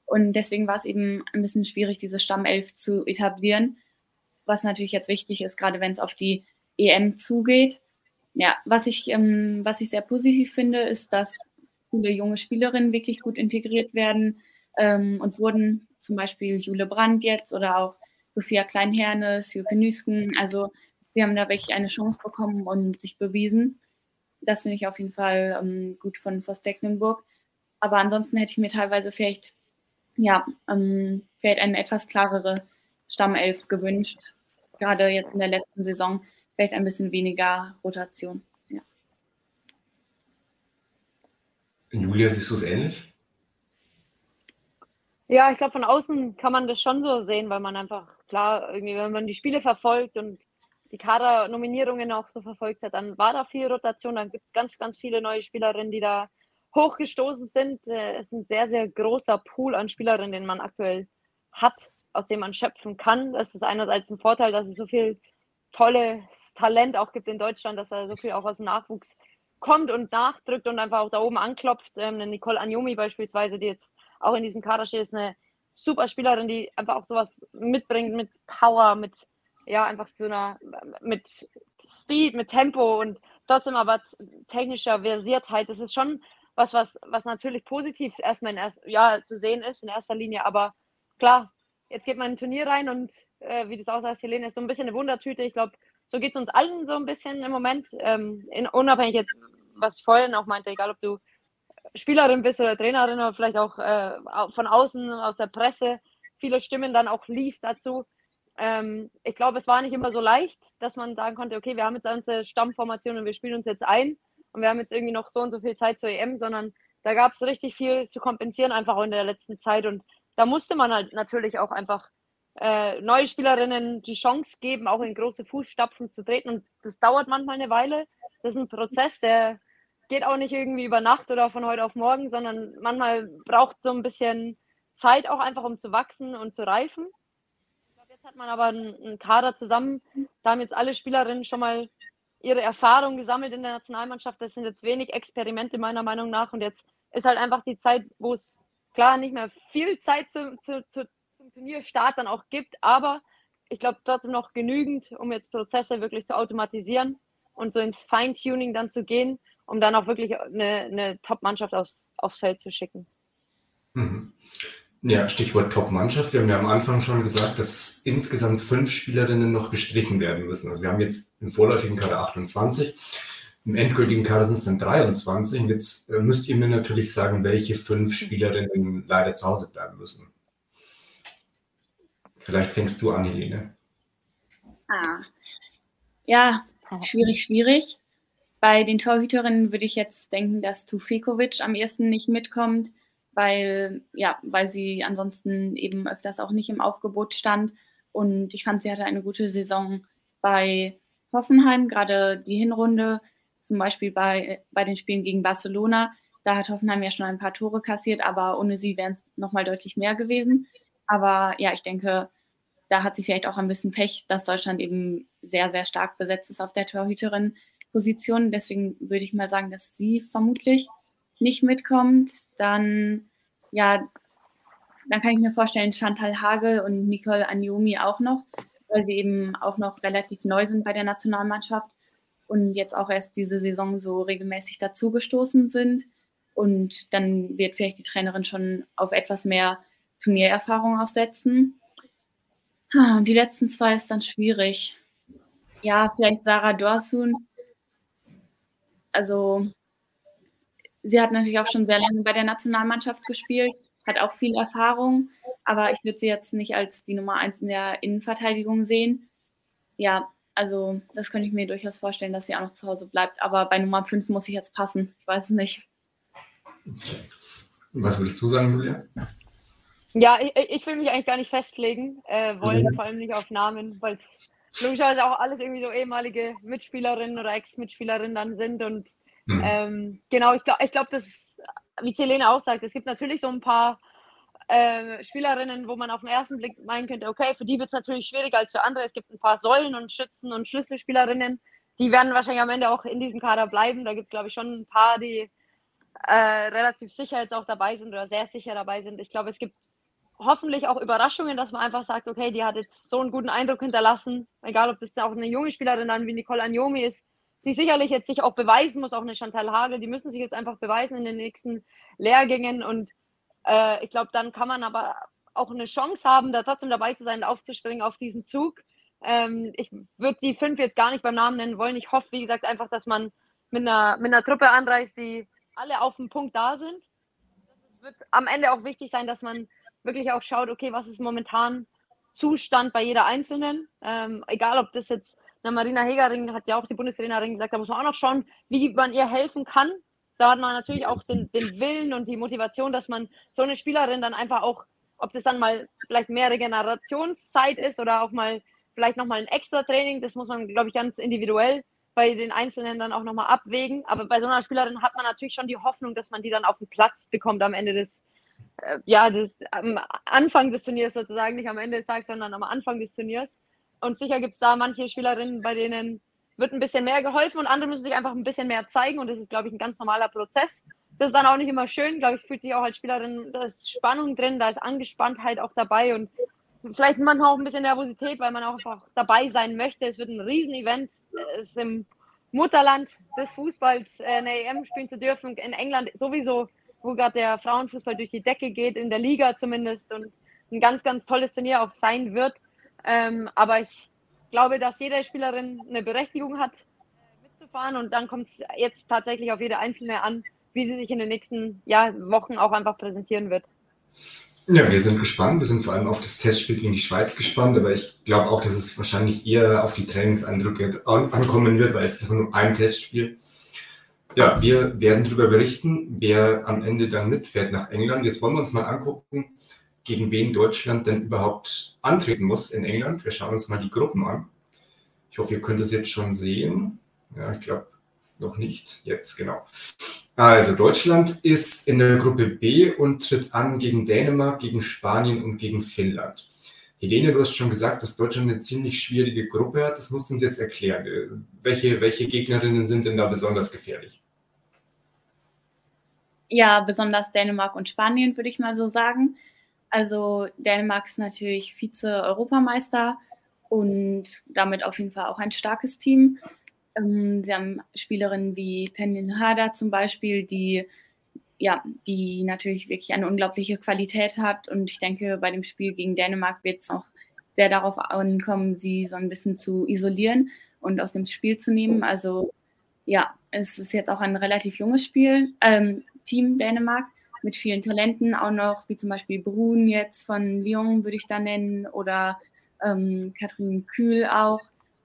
Und deswegen war es eben ein bisschen schwierig, diese Stammelf zu etablieren, was natürlich jetzt wichtig ist, gerade wenn es auf die EM zugeht. Ja, was ich, ähm, was ich sehr positiv finde, ist, dass viele junge Spielerinnen wirklich gut integriert werden ähm, und wurden, zum Beispiel Jule Brandt jetzt oder auch Sophia Kleinherne, Sjöke Nüsken. Also sie haben da wirklich eine Chance bekommen und sich bewiesen. Das finde ich auf jeden Fall ähm, gut von Voss Tecklenburg. Aber ansonsten hätte ich mir teilweise vielleicht ja, ähm, vielleicht eine etwas klarere Stammelf gewünscht. Gerade jetzt in der letzten Saison vielleicht ein bisschen weniger Rotation. Ja, Julia, siehst du es ähnlich? Ja, ich glaube, von außen kann man das schon so sehen, weil man einfach, klar, irgendwie, wenn man die Spiele verfolgt und die Kader-Nominierungen auch so verfolgt hat, dann war da viel Rotation. Dann gibt es ganz, ganz viele neue Spielerinnen, die da hochgestoßen sind. Äh, es ist ein sehr, sehr großer Pool an Spielerinnen, den man aktuell hat, aus dem man schöpfen kann. Das ist einerseits ein Vorteil, dass es so viel tolles Talent auch gibt in Deutschland, dass da so viel auch aus dem Nachwuchs kommt und nachdrückt und einfach auch da oben anklopft. Ähm, eine Nicole Anjomi beispielsweise, die jetzt auch in diesem Kader steht, ist eine super Spielerin, die einfach auch sowas mitbringt mit Power, mit ja, einfach so einer, mit Speed, mit Tempo und trotzdem aber technischer Versiertheit. Das ist schon was, was, was natürlich positiv erstmal in erst, ja, zu sehen ist in erster Linie. Aber klar, jetzt geht man in ein Turnier rein und äh, wie das aussah, Helene, ist so ein bisschen eine Wundertüte. Ich glaube, so geht es uns allen so ein bisschen im Moment. Ähm, in, unabhängig jetzt, was ich vorhin auch meinte, egal ob du Spielerin bist oder Trainerin oder vielleicht auch äh, von außen, aus der Presse, viele Stimmen dann auch liest dazu. Ähm, ich glaube, es war nicht immer so leicht, dass man sagen konnte, okay, wir haben jetzt unsere Stammformation und wir spielen uns jetzt ein und wir haben jetzt irgendwie noch so und so viel Zeit zur EM, sondern da gab es richtig viel zu kompensieren einfach auch in der letzten Zeit und da musste man halt natürlich auch einfach äh, neue Spielerinnen die Chance geben, auch in große Fußstapfen zu treten und das dauert manchmal eine Weile. Das ist ein Prozess, der geht auch nicht irgendwie über Nacht oder von heute auf morgen, sondern manchmal braucht so ein bisschen Zeit auch einfach, um zu wachsen und zu reifen. Ich glaube, jetzt hat man aber einen, einen Kader zusammen. Da haben jetzt alle Spielerinnen schon mal ihre Erfahrung gesammelt in der Nationalmannschaft. Das sind jetzt wenig Experimente meiner Meinung nach. Und jetzt ist halt einfach die Zeit, wo es klar nicht mehr viel Zeit zu, zu, zu, zum Turnierstart dann auch gibt, aber ich glaube trotzdem noch genügend, um jetzt Prozesse wirklich zu automatisieren und so ins Feintuning dann zu gehen, um dann auch wirklich eine, eine Top-Mannschaft aufs, aufs Feld zu schicken. Mhm. Ja, Stichwort Top-Mannschaft. Wir haben ja am Anfang schon gesagt, dass insgesamt fünf Spielerinnen noch gestrichen werden müssen. Also wir haben jetzt im vorläufigen Kader 28, im endgültigen Kader sind es dann 23. Und jetzt äh, müsst ihr mir natürlich sagen, welche fünf Spielerinnen leider zu Hause bleiben müssen. Vielleicht fängst du an, Helene. Ah. Ja, schwierig, schwierig. Bei den Torhüterinnen würde ich jetzt denken, dass Tufekovic am ersten nicht mitkommt, weil, ja, weil sie ansonsten eben öfters auch nicht im Aufgebot stand. Und ich fand, sie hatte eine gute Saison bei Hoffenheim, gerade die Hinrunde, zum Beispiel bei, bei den Spielen gegen Barcelona. Da hat Hoffenheim ja schon ein paar Tore kassiert, aber ohne sie wären es nochmal deutlich mehr gewesen. Aber ja, ich denke, da hat sie vielleicht auch ein bisschen Pech, dass Deutschland eben sehr, sehr stark besetzt ist auf der Torhüterin-Position. Deswegen würde ich mal sagen, dass sie vermutlich nicht mitkommt. Dann, ja, dann kann ich mir vorstellen, Chantal Hagel und Nicole Anjomi auch noch, weil sie eben auch noch relativ neu sind bei der Nationalmannschaft und jetzt auch erst diese Saison so regelmäßig dazugestoßen sind. Und dann wird vielleicht die Trainerin schon auf etwas mehr Turniererfahrung aufsetzen. Und die letzten zwei ist dann schwierig. Ja, vielleicht Sarah Dorsun. Also, sie hat natürlich auch schon sehr lange bei der Nationalmannschaft gespielt, hat auch viel Erfahrung, aber ich würde sie jetzt nicht als die Nummer eins in der Innenverteidigung sehen. Ja, also das könnte ich mir durchaus vorstellen, dass sie auch noch zu Hause bleibt. Aber bei Nummer fünf muss ich jetzt passen. Ich weiß es nicht. Was würdest du sagen, Julia? Ja, ich, ich will mich eigentlich gar nicht festlegen äh, wollen, mhm. vor allem nicht auf Namen, weil es logischerweise auch alles irgendwie so ehemalige Mitspielerinnen oder Ex-Mitspielerinnen dann sind. Und mhm. ähm, genau, ich glaube, ich glaub, das wie Selene auch sagt, es gibt natürlich so ein paar äh, Spielerinnen, wo man auf den ersten Blick meinen könnte, okay, für die wird es natürlich schwieriger als für andere. Es gibt ein paar Säulen und Schützen und Schlüsselspielerinnen, die werden wahrscheinlich am Ende auch in diesem Kader bleiben. Da gibt es, glaube ich, schon ein paar, die äh, relativ sicher jetzt auch dabei sind oder sehr sicher dabei sind. Ich glaube, es gibt hoffentlich auch Überraschungen, dass man einfach sagt, okay, die hat jetzt so einen guten Eindruck hinterlassen, egal ob das auch eine junge Spielerin dann wie Nicole Anjomi ist, die sicherlich jetzt sich auch beweisen muss, auch eine Chantal Hagel, die müssen sich jetzt einfach beweisen in den nächsten Lehrgängen und äh, ich glaube, dann kann man aber auch eine Chance haben, da trotzdem dabei zu sein, aufzuspringen auf diesen Zug. Ähm, ich würde die fünf jetzt gar nicht beim Namen nennen wollen. Ich hoffe, wie gesagt, einfach, dass man mit einer, mit einer Truppe anreist, die alle auf dem Punkt da sind. Es wird am Ende auch wichtig sein, dass man wirklich auch schaut, okay, was ist momentan Zustand bei jeder Einzelnen. Ähm, egal, ob das jetzt eine Marina Hegering hat ja auch die Bundestrainerin gesagt, da muss man auch noch schauen, wie man ihr helfen kann. Da hat man natürlich auch den, den Willen und die Motivation, dass man so eine Spielerin dann einfach auch, ob das dann mal vielleicht mehr Regenerationszeit ist oder auch mal vielleicht nochmal ein extra Training, das muss man, glaube ich, ganz individuell bei den Einzelnen dann auch nochmal abwägen. Aber bei so einer Spielerin hat man natürlich schon die Hoffnung, dass man die dann auf den Platz bekommt am Ende des, äh, ja, das, am Anfang des Turniers sozusagen, nicht am Ende des Tages, sondern am Anfang des Turniers. Und sicher gibt es da manche Spielerinnen, bei denen wird ein bisschen mehr geholfen und andere müssen sich einfach ein bisschen mehr zeigen. Und das ist, glaube ich, ein ganz normaler Prozess. Das ist dann auch nicht immer schön. Glaube ich, es fühlt sich auch als Spielerin, da ist Spannung drin, da ist Angespanntheit auch dabei und vielleicht manchmal auch ein bisschen Nervosität, weil man auch einfach dabei sein möchte. Es wird ein Riesenevent. Es ist im Mutterland des Fußballs äh, eine EM spielen zu dürfen. In England sowieso wo gerade der Frauenfußball durch die Decke geht, in der Liga zumindest und ein ganz, ganz tolles Turnier auch sein wird. Ähm, aber ich glaube, dass jede Spielerin eine Berechtigung hat, mitzufahren und dann kommt es jetzt tatsächlich auf jede Einzelne an, wie sie sich in den nächsten ja, Wochen auch einfach präsentieren wird. Ja, wir sind gespannt. Wir sind vor allem auf das Testspiel gegen die Schweiz gespannt, aber ich glaube auch, dass es wahrscheinlich eher auf die Trainingseindrücke ankommen wird, weil es ist nur ein Testspiel. Ja, wir werden darüber berichten, wer am Ende dann mitfährt nach England. Jetzt wollen wir uns mal angucken, gegen wen Deutschland denn überhaupt antreten muss in England. Wir schauen uns mal die Gruppen an. Ich hoffe, ihr könnt es jetzt schon sehen. Ja, ich glaube noch nicht. Jetzt, genau. Also, Deutschland ist in der Gruppe B und tritt an gegen Dänemark, gegen Spanien und gegen Finnland. Helene, du hast schon gesagt, dass Deutschland eine ziemlich schwierige Gruppe hat. Das musst du uns jetzt erklären. Welche, welche Gegnerinnen sind denn da besonders gefährlich? Ja, besonders Dänemark und Spanien, würde ich mal so sagen. Also Dänemark ist natürlich Vize-Europameister und damit auf jeden Fall auch ein starkes Team. Ähm, sie haben Spielerinnen wie Penin Hada zum Beispiel, die ja, die natürlich wirklich eine unglaubliche Qualität hat. Und ich denke, bei dem Spiel gegen Dänemark wird es auch sehr darauf ankommen, sie so ein bisschen zu isolieren und aus dem Spiel zu nehmen. Also ja, es ist jetzt auch ein relativ junges Spiel, ähm, Team Dänemark mit vielen Talenten, auch noch wie zum Beispiel Brun jetzt von Lyon würde ich da nennen oder ähm, Katrin Kühl auch.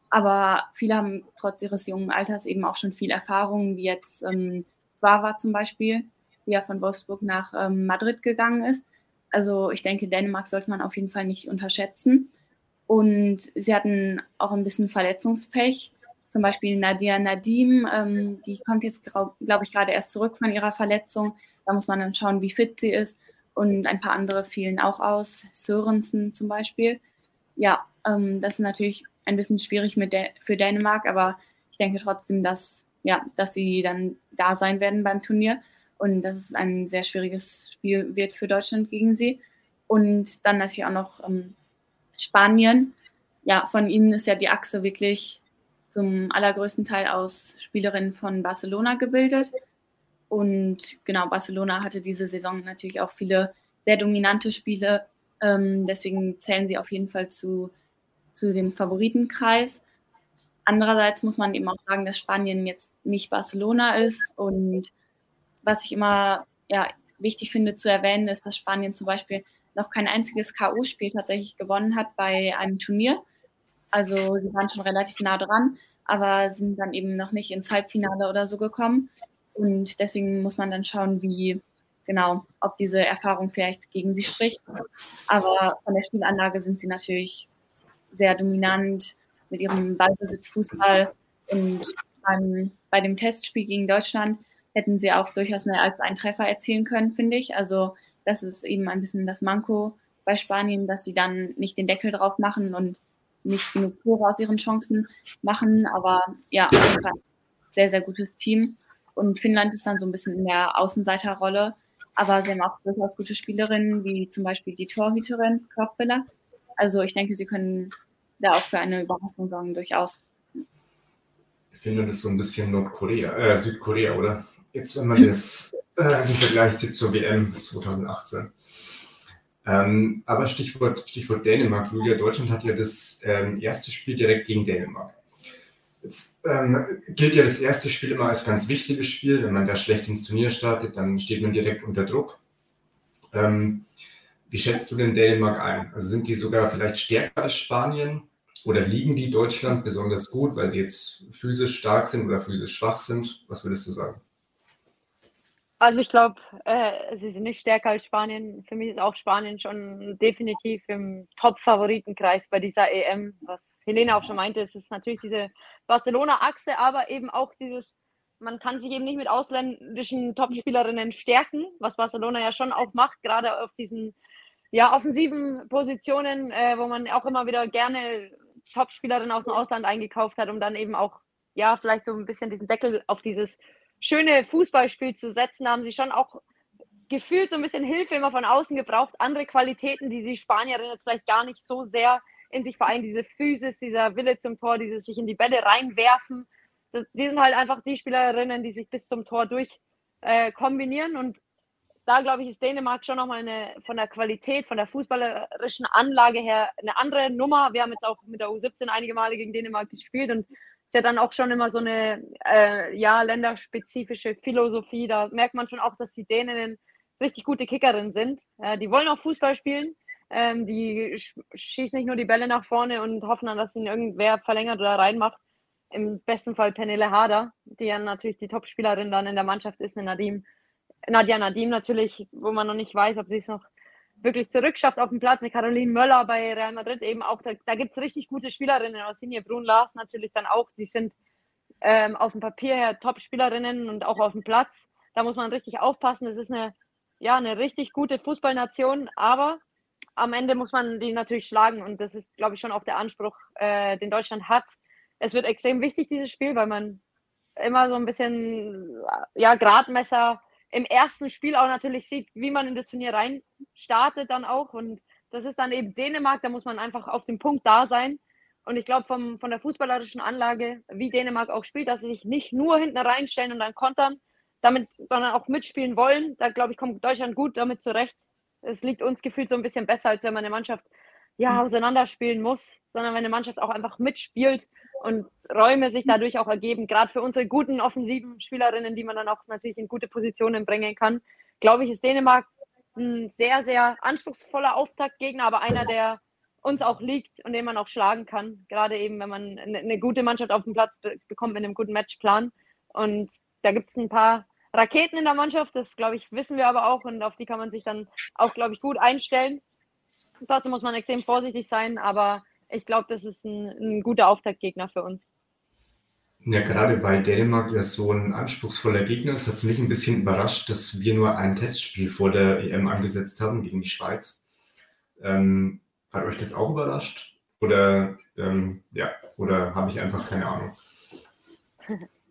Aber viele haben trotz ihres jungen Alters eben auch schon viel Erfahrung, wie jetzt ähm, Swava zum Beispiel, die ja von Wolfsburg nach ähm, Madrid gegangen ist. Also ich denke, Dänemark sollte man auf jeden Fall nicht unterschätzen. Und sie hatten auch ein bisschen Verletzungspech. Zum Beispiel Nadia Nadim, ähm, die kommt jetzt, glaube glaub ich, gerade erst zurück von ihrer Verletzung. Da muss man dann schauen, wie fit sie ist. Und ein paar andere fielen auch aus, Sörensen zum Beispiel. Ja, ähm, das ist natürlich ein bisschen schwierig mit für Dänemark, aber ich denke trotzdem, dass, ja, dass sie dann da sein werden beim Turnier und dass es ein sehr schwieriges Spiel wird für Deutschland gegen sie. Und dann natürlich auch noch ähm, Spanien. Ja, von ihnen ist ja die Achse wirklich zum allergrößten Teil aus Spielerinnen von Barcelona gebildet. Und genau, Barcelona hatte diese Saison natürlich auch viele sehr dominante Spiele. Ähm, deswegen zählen sie auf jeden Fall zu, zu dem Favoritenkreis. Andererseits muss man eben auch sagen, dass Spanien jetzt nicht Barcelona ist. Und was ich immer ja, wichtig finde zu erwähnen, ist, dass Spanien zum Beispiel noch kein einziges K.O.-Spiel tatsächlich gewonnen hat bei einem Turnier. Also sie waren schon relativ nah dran, aber sind dann eben noch nicht ins Halbfinale oder so gekommen. Und deswegen muss man dann schauen, wie genau, ob diese Erfahrung vielleicht gegen sie spricht. Aber von der Spielanlage sind sie natürlich sehr dominant mit ihrem Ballbesitz Fußball. Und beim, bei dem Testspiel gegen Deutschland hätten sie auch durchaus mehr als einen Treffer erzielen können, finde ich. Also das ist eben ein bisschen das Manko bei Spanien, dass sie dann nicht den Deckel drauf machen und nicht genug Tore aus ihren Chancen machen. Aber ja, sehr, sehr gutes Team. Und Finnland ist dann so ein bisschen in der Außenseiterrolle. Aber sie haben auch durchaus gute Spielerinnen, wie zum Beispiel die Torhüterin Kloppbiller. Also ich denke, sie können da auch für eine Überraschung sorgen, durchaus. Finnland ist so ein bisschen Nordkorea, äh, Südkorea, oder? Jetzt, wenn man das äh, im Vergleich sieht zur WM 2018. Ähm, aber Stichwort, Stichwort Dänemark, Julia, Deutschland hat ja das ähm, erste Spiel direkt gegen Dänemark. Jetzt ähm, gilt ja das erste Spiel immer als ganz wichtiges Spiel. Wenn man da schlecht ins Turnier startet, dann steht man direkt unter Druck. Ähm, wie schätzt du denn Dänemark ein? Also sind die sogar vielleicht stärker als Spanien? Oder liegen die Deutschland besonders gut, weil sie jetzt physisch stark sind oder physisch schwach sind? Was würdest du sagen? Also ich glaube, äh, sie sind nicht stärker als Spanien. Für mich ist auch Spanien schon definitiv im Top-Favoritenkreis bei dieser EM. Was Helena auch schon meinte, es ist natürlich diese Barcelona-Achse, aber eben auch dieses, man kann sich eben nicht mit ausländischen Topspielerinnen stärken, was Barcelona ja schon auch macht, gerade auf diesen ja, offensiven Positionen, äh, wo man auch immer wieder gerne Topspielerinnen aus dem Ausland eingekauft hat, um dann eben auch ja, vielleicht so ein bisschen diesen Deckel auf dieses schöne Fußballspiel zu setzen, haben sie schon auch gefühlt so ein bisschen Hilfe immer von außen gebraucht. Andere Qualitäten, die die Spanierinnen jetzt vielleicht gar nicht so sehr in sich vereinen, diese Physis, dieser Wille zum Tor, dieses sich in die Bälle reinwerfen. Das, die sind halt einfach die Spielerinnen, die sich bis zum Tor durch äh, kombinieren. Und da, glaube ich, ist Dänemark schon nochmal eine, von der Qualität, von der fußballerischen Anlage her eine andere Nummer. Wir haben jetzt auch mit der U17 einige Male gegen Dänemark gespielt und ist ja dann auch schon immer so eine äh, ja, länderspezifische Philosophie. Da merkt man schon auch, dass die Dänen richtig gute Kickerinnen sind. Äh, die wollen auch Fußball spielen. Ähm, die sch schießen nicht nur die Bälle nach vorne und hoffen dann, dass ihnen irgendwer verlängert oder reinmacht. Im besten Fall Penele Harder, die ja natürlich die Topspielerin dann in der Mannschaft ist, eine Nadim. Nadja Nadim natürlich, wo man noch nicht weiß, ob sie es noch wirklich zurückschafft auf dem Platz. Eine Caroline Möller bei Real Madrid eben auch. Da, da gibt es richtig gute Spielerinnen. Osinje Brun Lars natürlich dann auch. Sie sind ähm, auf dem Papier her Top-Spielerinnen und auch auf dem Platz. Da muss man richtig aufpassen. Das ist eine, ja, eine richtig gute Fußballnation, aber am Ende muss man die natürlich schlagen und das ist, glaube ich, schon auch der Anspruch, äh, den Deutschland hat. Es wird extrem wichtig, dieses Spiel, weil man immer so ein bisschen ja, Gradmesser im ersten Spiel auch natürlich sieht, wie man in das Turnier rein startet dann auch. Und das ist dann eben Dänemark, da muss man einfach auf dem Punkt da sein. Und ich glaube, von der fußballerischen Anlage, wie Dänemark auch spielt, dass sie sich nicht nur hinten reinstellen und dann kontern, damit, sondern auch mitspielen wollen. Da glaube ich, kommt Deutschland gut damit zurecht. Es liegt uns gefühlt so ein bisschen besser, als wenn man eine Mannschaft ja, mhm. auseinanderspielen muss, sondern wenn eine Mannschaft auch einfach mitspielt und Räume sich dadurch auch ergeben, gerade für unsere guten offensiven Spielerinnen, die man dann auch natürlich in gute Positionen bringen kann, glaube ich, ist Dänemark ein sehr, sehr anspruchsvoller Auftaktgegner, aber einer, der uns auch liegt und den man auch schlagen kann. Gerade eben, wenn man eine, gute Mannschaft auf dem Platz bekommt mit einem guten Matchplan. Und da gibt es ein paar Raketen in der Mannschaft, das glaube ich, wissen wir aber auch und auf die kann man sich dann auch, glaube ich, gut einstellen. Trotzdem muss man extrem vorsichtig sein, aber ich glaube, das ist ein, ein guter Auftaktgegner für uns. Ja, gerade weil Dänemark ja so ein anspruchsvoller Gegner ist, hat es mich ein bisschen überrascht, dass wir nur ein Testspiel vor der EM angesetzt haben gegen die Schweiz. Ähm, hat euch das auch überrascht? Oder ähm, ja, oder habe ich einfach keine Ahnung?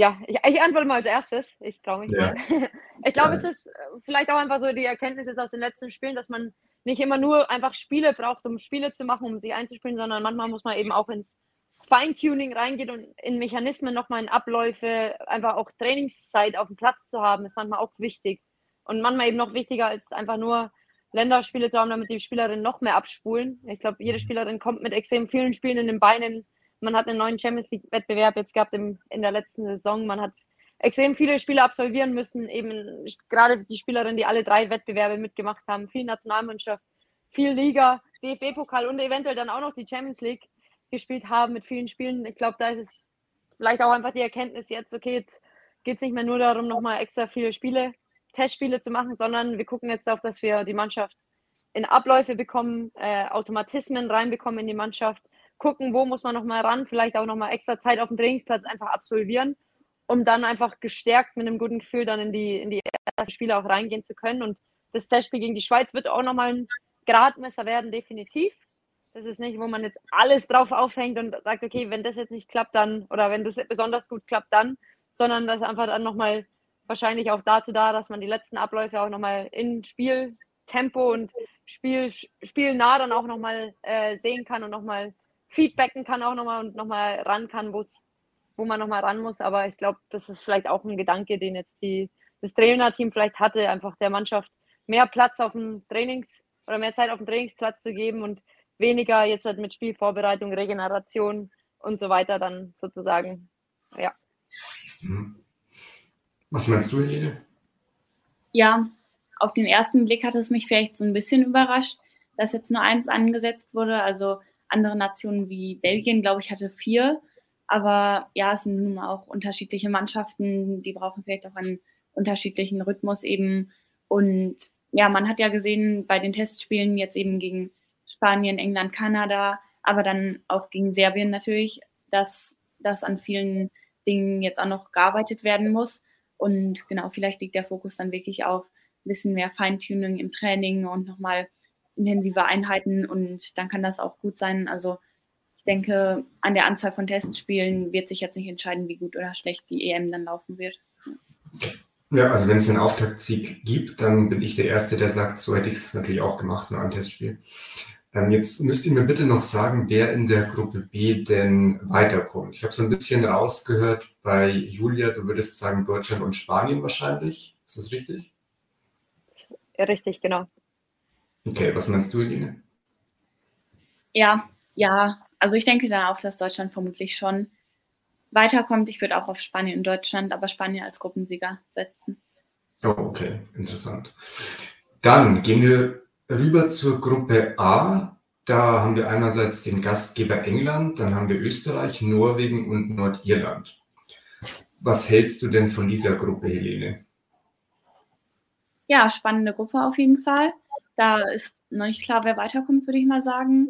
Ja, ich, ich, antworte mal als erstes. Ich traue mich ja. mal. Ich glaube, ja. es ist äh, vielleicht auch einfach so die Erkenntnis jetzt aus den letzten Spielen, dass man nicht immer nur einfach Spiele braucht, um Spiele zu machen, um sie einzuspielen, sondern manchmal muss man eben auch ins Feintuning reingehen und in Mechanismen nochmal in Abläufe, einfach auch Trainingszeit auf dem Platz zu haben, ist manchmal auch wichtig. Und manchmal eben noch wichtiger, als einfach nur Länderspiele zu haben, damit die Spielerinnen noch mehr abspulen. Ich glaube, jede mhm. Spielerin kommt mit extrem vielen Spielen in den Beinen. Man hat einen neuen Champions League-Wettbewerb jetzt gehabt im, in der letzten Saison. Man hat extrem viele Spiele absolvieren müssen, eben gerade die Spielerinnen, die alle drei Wettbewerbe mitgemacht haben, viel Nationalmannschaft, viel Liga, DFB-Pokal und eventuell dann auch noch die Champions League gespielt haben mit vielen Spielen. Ich glaube, da ist es vielleicht auch einfach die Erkenntnis jetzt, okay, jetzt geht es nicht mehr nur darum, nochmal extra viele Spiele, Testspiele zu machen, sondern wir gucken jetzt darauf, dass wir die Mannschaft in Abläufe bekommen, äh, Automatismen reinbekommen in die Mannschaft, gucken, wo muss man nochmal ran, vielleicht auch nochmal extra Zeit auf dem Trainingsplatz einfach absolvieren, um dann einfach gestärkt mit einem guten Gefühl dann in die, in die ersten Spiele auch reingehen zu können. Und das Testspiel gegen die Schweiz wird auch nochmal ein Gradmesser werden, definitiv. Das ist nicht, wo man jetzt alles drauf aufhängt und sagt, okay, wenn das jetzt nicht klappt, dann, oder wenn das besonders gut klappt, dann, sondern das einfach dann nochmal wahrscheinlich auch dazu da, dass man die letzten Abläufe auch nochmal in Spieltempo und Spiel, spielnah dann auch nochmal äh, sehen kann und nochmal feedbacken kann auch nochmal und nochmal ran kann, wo man nochmal ran muss. Aber ich glaube, das ist vielleicht auch ein Gedanke, den jetzt die, das Trainerteam vielleicht hatte, einfach der Mannschaft mehr Platz auf dem Trainings- oder mehr Zeit auf dem Trainingsplatz zu geben und weniger jetzt halt mit Spielvorbereitung, Regeneration und so weiter dann sozusagen. Ja. Mhm. Was meinst du, Helene? Ja, auf den ersten Blick hat es mich vielleicht so ein bisschen überrascht, dass jetzt nur eins angesetzt wurde. Also andere Nationen wie Belgien, glaube ich, hatte vier. Aber ja, es sind nun auch unterschiedliche Mannschaften, die brauchen vielleicht auch einen unterschiedlichen Rhythmus eben. Und ja, man hat ja gesehen bei den Testspielen jetzt eben gegen Spanien, England, Kanada, aber dann auch gegen Serbien natürlich, dass das an vielen Dingen jetzt auch noch gearbeitet werden muss. Und genau, vielleicht liegt der Fokus dann wirklich auf ein bisschen mehr Feintuning im Training und nochmal intensive Einheiten und dann kann das auch gut sein. Also ich denke, an der Anzahl von Testspielen wird sich jetzt nicht entscheiden, wie gut oder schlecht die EM dann laufen wird. Ja, also wenn es einen Auftaktsieg gibt, dann bin ich der Erste, der sagt, so hätte ich es natürlich auch gemacht, nur ein Testspiel. Ähm, jetzt müsst ihr mir bitte noch sagen, wer in der Gruppe B denn weiterkommt. Ich habe so ein bisschen rausgehört bei Julia, du würdest sagen Deutschland und Spanien wahrscheinlich. Ist das richtig? Richtig, genau. Okay, was meinst du, Eline? Ja, ja. Also ich denke da auch, dass Deutschland vermutlich schon weiterkommt. Ich würde auch auf Spanien und Deutschland, aber Spanien als Gruppensieger setzen. Oh, okay, interessant. Dann gehen wir rüber zur Gruppe A. Da haben wir einerseits den Gastgeber England, dann haben wir Österreich, Norwegen und Nordirland. Was hältst du denn von dieser Gruppe, Helene? Ja, spannende Gruppe auf jeden Fall. Da ist noch nicht klar, wer weiterkommt, würde ich mal sagen.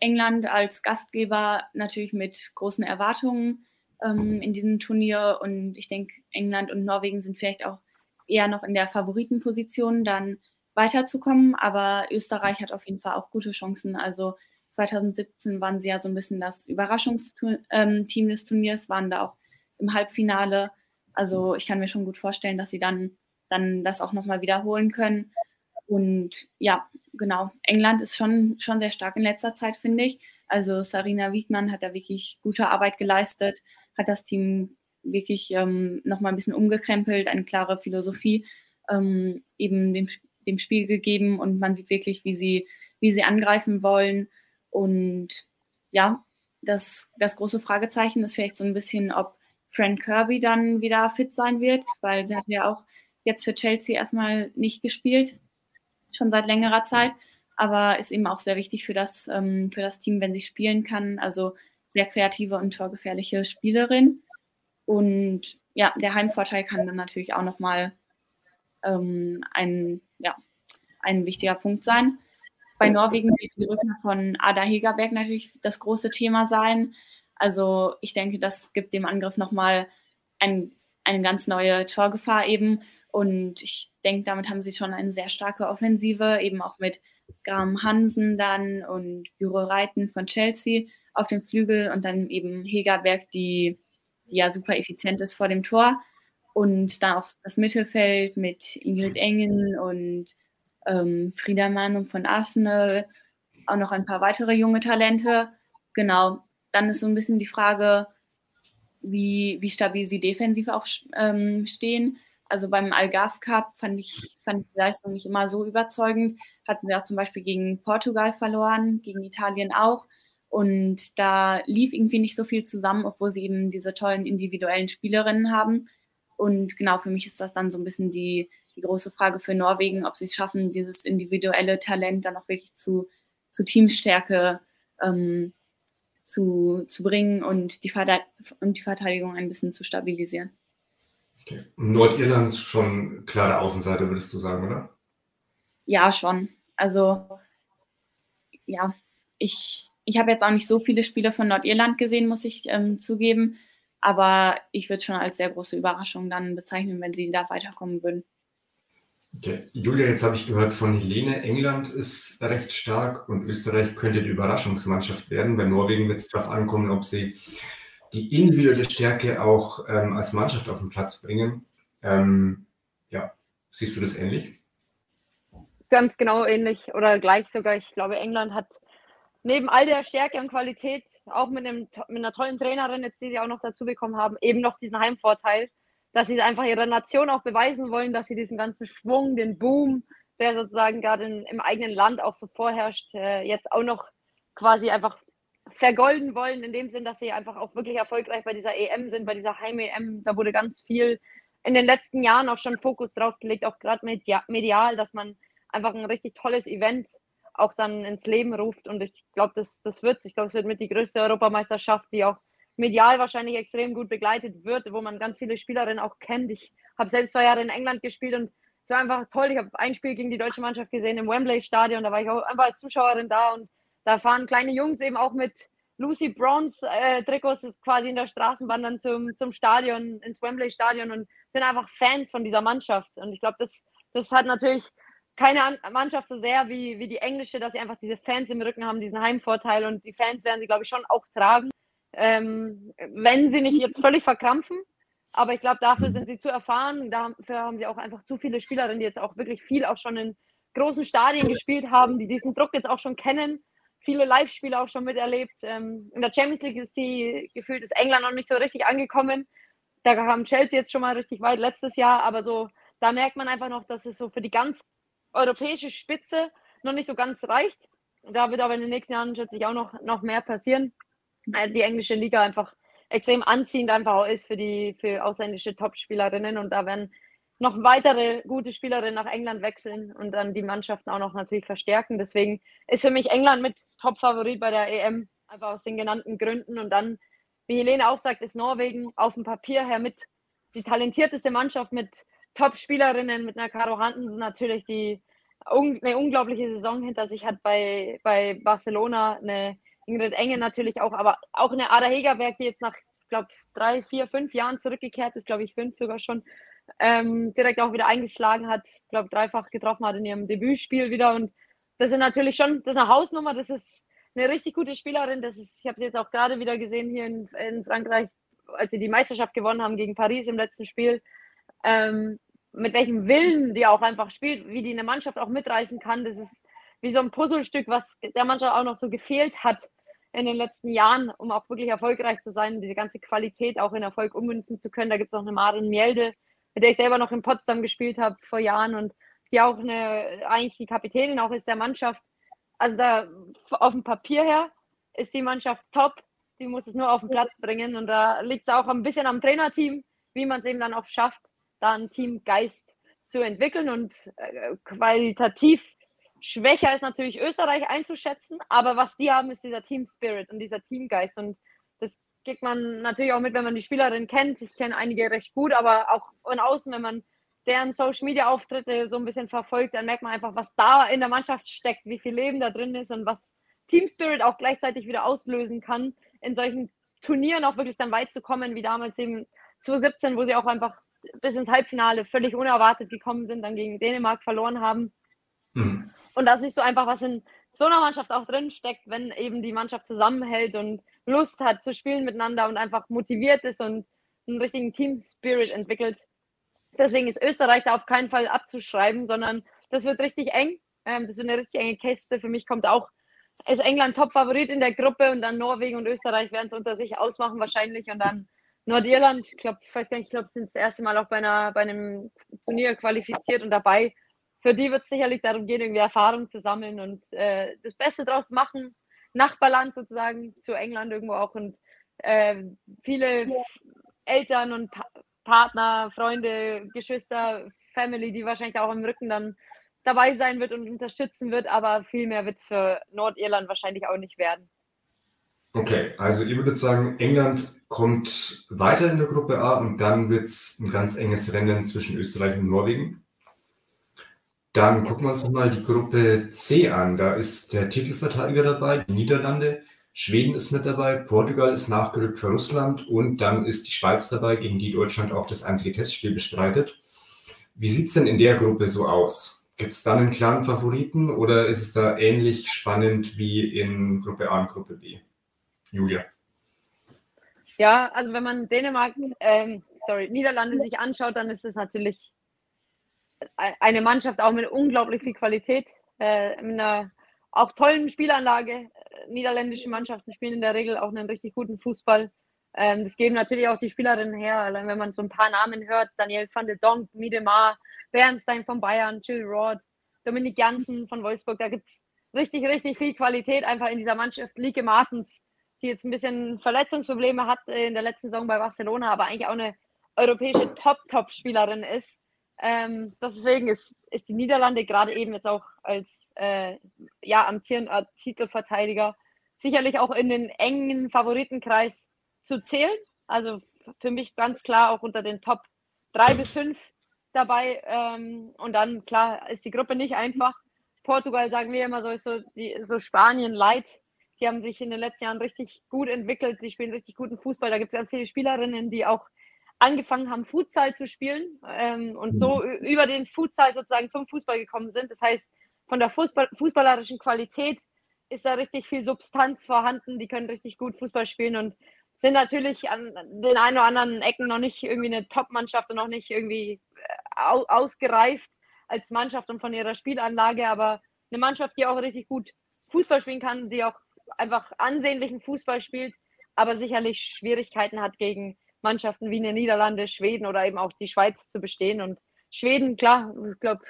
England als Gastgeber natürlich mit großen Erwartungen ähm, in diesem Turnier und ich denke, England und Norwegen sind vielleicht auch eher noch in der Favoritenposition, dann weiterzukommen. Aber Österreich hat auf jeden Fall auch gute Chancen. Also 2017 waren sie ja so ein bisschen das Überraschungsteam ähm, des Turniers, waren da auch im Halbfinale. Also ich kann mir schon gut vorstellen, dass sie dann, dann das auch nochmal wiederholen können. Und ja, genau, England ist schon, schon sehr stark in letzter Zeit, finde ich. Also Sarina Wiegmann hat da wirklich gute Arbeit geleistet, hat das Team wirklich ähm, nochmal ein bisschen umgekrempelt, eine klare Philosophie ähm, eben dem, dem Spiel gegeben und man sieht wirklich, wie sie, wie sie angreifen wollen. Und ja, das, das große Fragezeichen ist vielleicht so ein bisschen, ob Frank Kirby dann wieder fit sein wird, weil sie hat ja auch jetzt für Chelsea erstmal nicht gespielt, schon seit längerer Zeit, aber ist eben auch sehr wichtig für das, ähm, für das Team, wenn sie spielen kann. Also sehr kreative und torgefährliche Spielerin. Und ja, der Heimvorteil kann dann natürlich auch nochmal ähm, ein, ja, ein wichtiger Punkt sein. Bei Norwegen wird die Rückkehr von Ada Hegerberg natürlich das große Thema sein. Also ich denke, das gibt dem Angriff nochmal ein, eine ganz neue Torgefahr eben. Und ich denke, damit haben sie schon eine sehr starke Offensive, eben auch mit Graham Hansen dann und Juro Reiten von Chelsea auf dem Flügel und dann eben Hegerberg, die, die ja super effizient ist vor dem Tor. Und dann auch das Mittelfeld mit Ingrid Engen und ähm, Frieda Mahnung von Arsenal, auch noch ein paar weitere junge Talente. Genau, dann ist so ein bisschen die Frage, wie, wie stabil sie defensiv auch ähm, stehen. Also beim Algarve Cup fand ich, fand die Leistung nicht immer so überzeugend. Hatten sie auch zum Beispiel gegen Portugal verloren, gegen Italien auch. Und da lief irgendwie nicht so viel zusammen, obwohl sie eben diese tollen individuellen Spielerinnen haben. Und genau für mich ist das dann so ein bisschen die, die große Frage für Norwegen, ob sie es schaffen, dieses individuelle Talent dann auch wirklich zu, zu Teamstärke ähm, zu, zu bringen und die, und die Verteidigung ein bisschen zu stabilisieren. Okay. Nordirland schon klare Außenseite, würdest du sagen, oder? Ja, schon. Also, ja, ich, ich habe jetzt auch nicht so viele Spiele von Nordirland gesehen, muss ich ähm, zugeben. Aber ich würde schon als sehr große Überraschung dann bezeichnen, wenn sie da weiterkommen würden. Okay. Julia, jetzt habe ich gehört von Helene, England ist recht stark und Österreich könnte die Überraschungsmannschaft werden. Bei Norwegen wird es darauf ankommen, ob sie die individuelle Stärke auch ähm, als Mannschaft auf den Platz bringen. Ähm, ja, siehst du das ähnlich? Ganz genau ähnlich oder gleich sogar. Ich glaube, England hat neben all der Stärke und Qualität, auch mit, einem, mit einer tollen Trainerin, jetzt die sie auch noch dazu bekommen haben, eben noch diesen Heimvorteil dass sie einfach ihrer Nation auch beweisen wollen, dass sie diesen ganzen Schwung, den Boom, der sozusagen gerade in, im eigenen Land auch so vorherrscht, äh, jetzt auch noch quasi einfach vergolden wollen, in dem Sinn, dass sie einfach auch wirklich erfolgreich bei dieser EM sind, bei dieser Heim-EM. Da wurde ganz viel in den letzten Jahren auch schon Fokus drauf gelegt, auch gerade medial, dass man einfach ein richtig tolles Event auch dann ins Leben ruft. Und ich glaube, das, das wird Ich glaube, es wird mit die größte Europameisterschaft, die auch medial wahrscheinlich extrem gut begleitet wird, wo man ganz viele Spielerinnen auch kennt. Ich habe selbst zwei Jahre in England gespielt und es war einfach toll. Ich habe ein Spiel gegen die deutsche Mannschaft gesehen im Wembley-Stadion. Da war ich auch einfach als Zuschauerin da und da fahren kleine Jungs eben auch mit Lucy Bronze äh, Trikots quasi in der Straßenbahn dann zum, zum Stadion, ins Wembley-Stadion und sind einfach Fans von dieser Mannschaft. Und ich glaube, das, das hat natürlich keine Mannschaft so sehr wie, wie die englische, dass sie einfach diese Fans im Rücken haben, diesen Heimvorteil und die Fans werden sie, glaube ich, schon auch tragen ähm, wenn sie nicht jetzt völlig verkrampfen. Aber ich glaube, dafür sind sie zu erfahren. Dafür haben sie auch einfach zu viele Spielerinnen, die jetzt auch wirklich viel auch schon in großen Stadien gespielt haben, die diesen Druck jetzt auch schon kennen. Viele Live-Spiele auch schon miterlebt. Ähm, in der Champions League ist die gefühlt ist England noch nicht so richtig angekommen. Da haben Chelsea jetzt schon mal richtig weit letztes Jahr, aber so da merkt man einfach noch, dass es so für die ganz europäische Spitze noch nicht so ganz reicht. Da wird aber in den nächsten Jahren schätze ich auch noch, noch mehr passieren. Die englische Liga einfach extrem anziehend einfach auch ist für die für ausländische Topspielerinnen und da werden noch weitere gute Spielerinnen nach England wechseln und dann die Mannschaften auch noch natürlich verstärken. Deswegen ist für mich England mit Top-Favorit bei der EM, einfach aus den genannten Gründen. Und dann, wie Helene auch sagt, ist Norwegen auf dem Papier her mit die talentierteste Mannschaft mit Top-Spielerinnen, mit einer Caro Hansen natürlich, die eine unglaubliche Saison hinter sich hat bei, bei Barcelona, eine Ingrid Enge natürlich auch, aber auch eine Ada Hegerberg, die jetzt nach, ich glaube, drei, vier, fünf Jahren zurückgekehrt ist, glaube ich, fünf sogar schon, ähm, direkt auch wieder eingeschlagen hat, glaube, dreifach getroffen hat in ihrem Debütspiel wieder. Und das ist natürlich schon, das ist eine Hausnummer, das ist eine richtig gute Spielerin. Das ist, ich habe sie jetzt auch gerade wieder gesehen hier in, in, Frankreich, als sie die Meisterschaft gewonnen haben gegen Paris im letzten Spiel. Ähm, mit welchem Willen die auch einfach spielt, wie die eine Mannschaft auch mitreißen kann. Das ist wie so ein Puzzlestück, was der Mannschaft auch noch so gefehlt hat in den letzten Jahren, um auch wirklich erfolgreich zu sein, diese ganze Qualität auch in Erfolg ummünzen zu können. Da gibt es auch eine Maren Mielde, mit der ich selber noch in Potsdam gespielt habe vor Jahren und die auch eine, eigentlich die Kapitänin auch ist der Mannschaft. Also da auf dem Papier her ist die Mannschaft top. Die muss es nur auf den Platz bringen. Und da liegt es auch ein bisschen am Trainerteam, wie man es eben dann auch schafft, da einen Teamgeist zu entwickeln. Und äh, qualitativ schwächer ist natürlich Österreich einzuschätzen. Aber was die haben, ist dieser Team Spirit und dieser Teamgeist. Und das kriegt man natürlich auch mit, wenn man die Spielerin kennt. Ich kenne einige recht gut, aber auch von außen, wenn man deren Social Media Auftritte so ein bisschen verfolgt, dann merkt man einfach, was da in der Mannschaft steckt, wie viel Leben da drin ist und was Team Spirit auch gleichzeitig wieder auslösen kann, in solchen Turnieren auch wirklich dann weit zu kommen, wie damals eben 2017, wo sie auch einfach bis ins Halbfinale völlig unerwartet gekommen sind, dann gegen Dänemark verloren haben. Mhm. Und da siehst du einfach, was in so einer Mannschaft auch drin steckt, wenn eben die Mannschaft zusammenhält und Lust hat zu spielen miteinander und einfach motiviert ist und einen richtigen Team Spirit entwickelt. Deswegen ist Österreich da auf keinen Fall abzuschreiben, sondern das wird richtig eng. Ähm, das wird eine richtig enge Kiste. Für mich kommt auch, ist England Top-Favorit in der Gruppe und dann Norwegen und Österreich werden es unter sich ausmachen wahrscheinlich und dann Nordirland, ich glaube, ich weiß gar nicht, ich glaube, sind das erste Mal auch bei, einer, bei einem Turnier qualifiziert und dabei. Für die wird es sicherlich darum gehen, irgendwie Erfahrung zu sammeln und äh, das Beste draus machen. Nachbarland sozusagen zu England irgendwo auch und äh, viele Eltern und pa Partner, Freunde, Geschwister, Family, die wahrscheinlich auch im Rücken dann dabei sein wird und unterstützen wird, aber viel mehr wird es für Nordirland wahrscheinlich auch nicht werden. Okay, also ihr würdet sagen, England kommt weiter in der Gruppe A und dann wird es ein ganz enges Rennen zwischen Österreich und Norwegen. Dann gucken wir uns nochmal die Gruppe C an. Da ist der Titelverteidiger dabei, die Niederlande. Schweden ist mit dabei, Portugal ist nachgerückt für Russland und dann ist die Schweiz dabei, gegen die Deutschland auch das einzige Testspiel bestreitet. Wie sieht es denn in der Gruppe so aus? Gibt es da einen klaren Favoriten oder ist es da ähnlich spannend wie in Gruppe A und Gruppe B? Julia. Ja, also wenn man Dänemark, ähm, sorry, Niederlande sich anschaut, dann ist es natürlich eine Mannschaft auch mit unglaublich viel Qualität, äh, mit einer auch tollen Spielanlage niederländische Mannschaften spielen in der Regel auch einen richtig guten Fußball. Ähm, das geben natürlich auch die Spielerinnen her. Allein wenn man so ein paar Namen hört, Daniel van de Donk, Miedemar, Bernstein von Bayern, Jill Roth, Dominik Janssen von Wolfsburg, da gibt es richtig, richtig viel Qualität einfach in dieser Mannschaft. Lieke Martens, die jetzt ein bisschen Verletzungsprobleme hat in der letzten Saison bei Barcelona, aber eigentlich auch eine europäische Top-Top-Spielerin ist. Ähm, deswegen ist, ist die Niederlande gerade eben jetzt auch als äh, ja, amtierender Titelverteidiger sicherlich auch in den engen Favoritenkreis zu zählen. Also für mich ganz klar auch unter den Top 3 bis 5 dabei. Ähm, und dann, klar, ist die Gruppe nicht einfach. Portugal, sagen wir immer so, ist so, die, so Spanien light. Die haben sich in den letzten Jahren richtig gut entwickelt. Die spielen richtig guten Fußball. Da gibt es ganz viele Spielerinnen, die auch angefangen haben, Futsal zu spielen ähm, und so mhm. über den Futsal sozusagen zum Fußball gekommen sind. Das heißt, von der Fußball fußballerischen Qualität ist da richtig viel Substanz vorhanden. Die können richtig gut Fußball spielen und sind natürlich an den einen oder anderen Ecken noch nicht irgendwie eine Top-Mannschaft und noch nicht irgendwie äh, ausgereift als Mannschaft und von ihrer Spielanlage, aber eine Mannschaft, die auch richtig gut Fußball spielen kann, die auch einfach ansehnlichen Fußball spielt, aber sicherlich Schwierigkeiten hat gegen Mannschaften wie eine Niederlande, Schweden oder eben auch die Schweiz zu bestehen. Und Schweden, klar, ich glaube,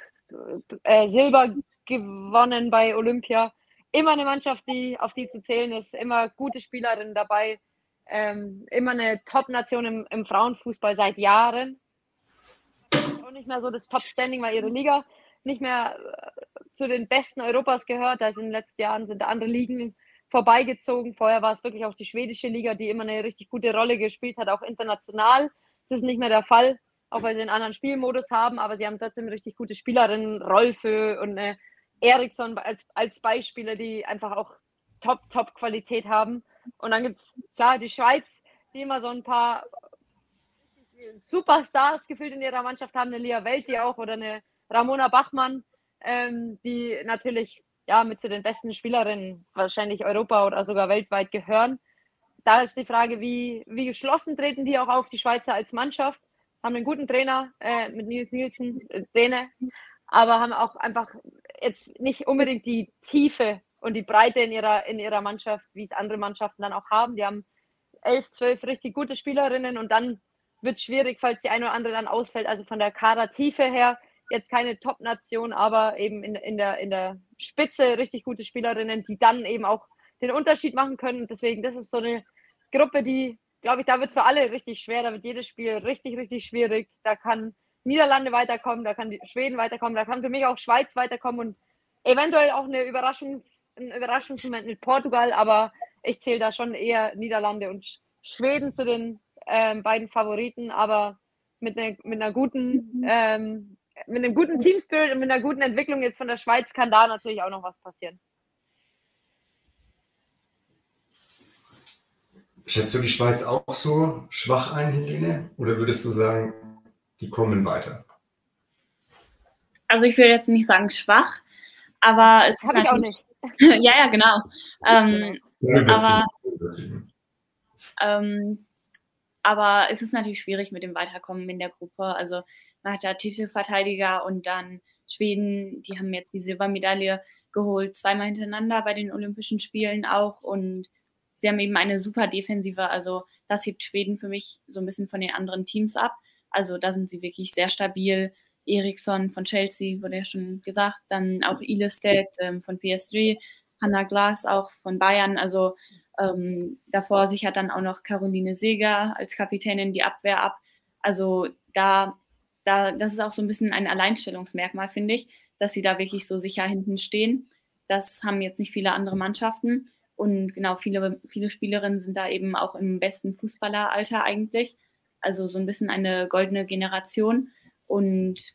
äh, Silber gewonnen bei Olympia. Immer eine Mannschaft, die auf die zu zählen ist, immer gute Spielerinnen dabei, ähm, immer eine Top-Nation im, im, Frauenfußball seit Jahren. Auch nicht mehr so das Top-Standing, weil ihre Liga nicht mehr äh, zu den besten Europas gehört. Also in den letzten Jahren sind andere Ligen vorbeigezogen. Vorher war es wirklich auch die schwedische Liga, die immer eine richtig gute Rolle gespielt hat, auch international. Das ist nicht mehr der Fall, auch weil sie einen anderen Spielmodus haben, aber sie haben trotzdem richtig gute Spielerinnen, Rolfe und eine Eriksson als, als Beispiele, die einfach auch top, top Qualität haben. Und dann gibt es, klar, die Schweiz, die immer so ein paar Superstars gefühlt in ihrer Mannschaft haben, eine Lia Welti auch oder eine Ramona Bachmann, ähm, die natürlich ja, mit zu den besten Spielerinnen wahrscheinlich Europa oder sogar weltweit gehören. Da ist die Frage, wie, wie geschlossen treten die auch auf die Schweizer als Mannschaft? haben einen guten Trainer äh, mit Nils Nielsen, äh, Trainer, aber haben auch einfach jetzt nicht unbedingt die Tiefe und die Breite in ihrer, in ihrer Mannschaft, wie es andere Mannschaften dann auch haben. Die haben elf, zwölf richtig gute Spielerinnen und dann wird es schwierig, falls die eine oder andere dann ausfällt. Also von der Kadertiefe her jetzt keine Top-Nation, aber eben in, in, der, in der Spitze richtig gute Spielerinnen, die dann eben auch den Unterschied machen können. Deswegen, das ist so eine Gruppe, die, glaube ich, da wird für alle richtig schwer. Da wird jedes Spiel richtig, richtig schwierig. Da kann Niederlande weiterkommen, da kann Schweden weiterkommen, da kann für mich auch Schweiz weiterkommen und eventuell auch eine Überraschungs, ein Überraschungsmoment mit Portugal, aber ich zähle da schon eher Niederlande und Schweden zu den ähm, beiden Favoriten, aber mit, ne, mit einer guten, mhm. ähm, mit einem guten Teamspirit und mit einer guten Entwicklung jetzt von der Schweiz kann da natürlich auch noch was passieren. Schätzt du die Schweiz auch so schwach ein, Helene? Oder würdest du sagen, die kommen weiter? Also ich will jetzt nicht sagen schwach, aber es habe ich auch nicht. ja, ja, genau. Ähm, aber, ähm, aber es ist natürlich schwierig mit dem Weiterkommen in der Gruppe. Also man hat ja Titelverteidiger und dann Schweden, die haben jetzt die Silbermedaille geholt, zweimal hintereinander bei den Olympischen Spielen auch und sie haben eben eine super Defensive. Also das hebt Schweden für mich so ein bisschen von den anderen Teams ab. Also da sind sie wirklich sehr stabil. Eriksson von Chelsea wurde ja schon gesagt, dann auch Ilestedt ähm, von PSG, Hannah Glas auch von Bayern. Also ähm, davor sichert dann auch noch Caroline Seger als Kapitänin die Abwehr ab. Also da, da, das ist auch so ein bisschen ein Alleinstellungsmerkmal, finde ich, dass sie da wirklich so sicher hinten stehen. Das haben jetzt nicht viele andere Mannschaften. Und genau, viele, viele Spielerinnen sind da eben auch im besten Fußballeralter eigentlich. Also so ein bisschen eine goldene Generation. Und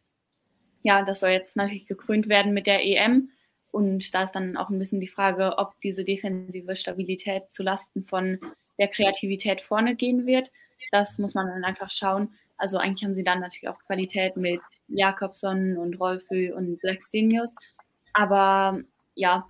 ja, das soll jetzt natürlich gekrönt werden mit der EM. Und da ist dann auch ein bisschen die Frage, ob diese defensive Stabilität zulasten von der Kreativität vorne gehen wird. Das muss man dann einfach schauen. Also eigentlich haben sie dann natürlich auch Qualität mit Jakobson und Rolfö und Blackstenius. Aber ja,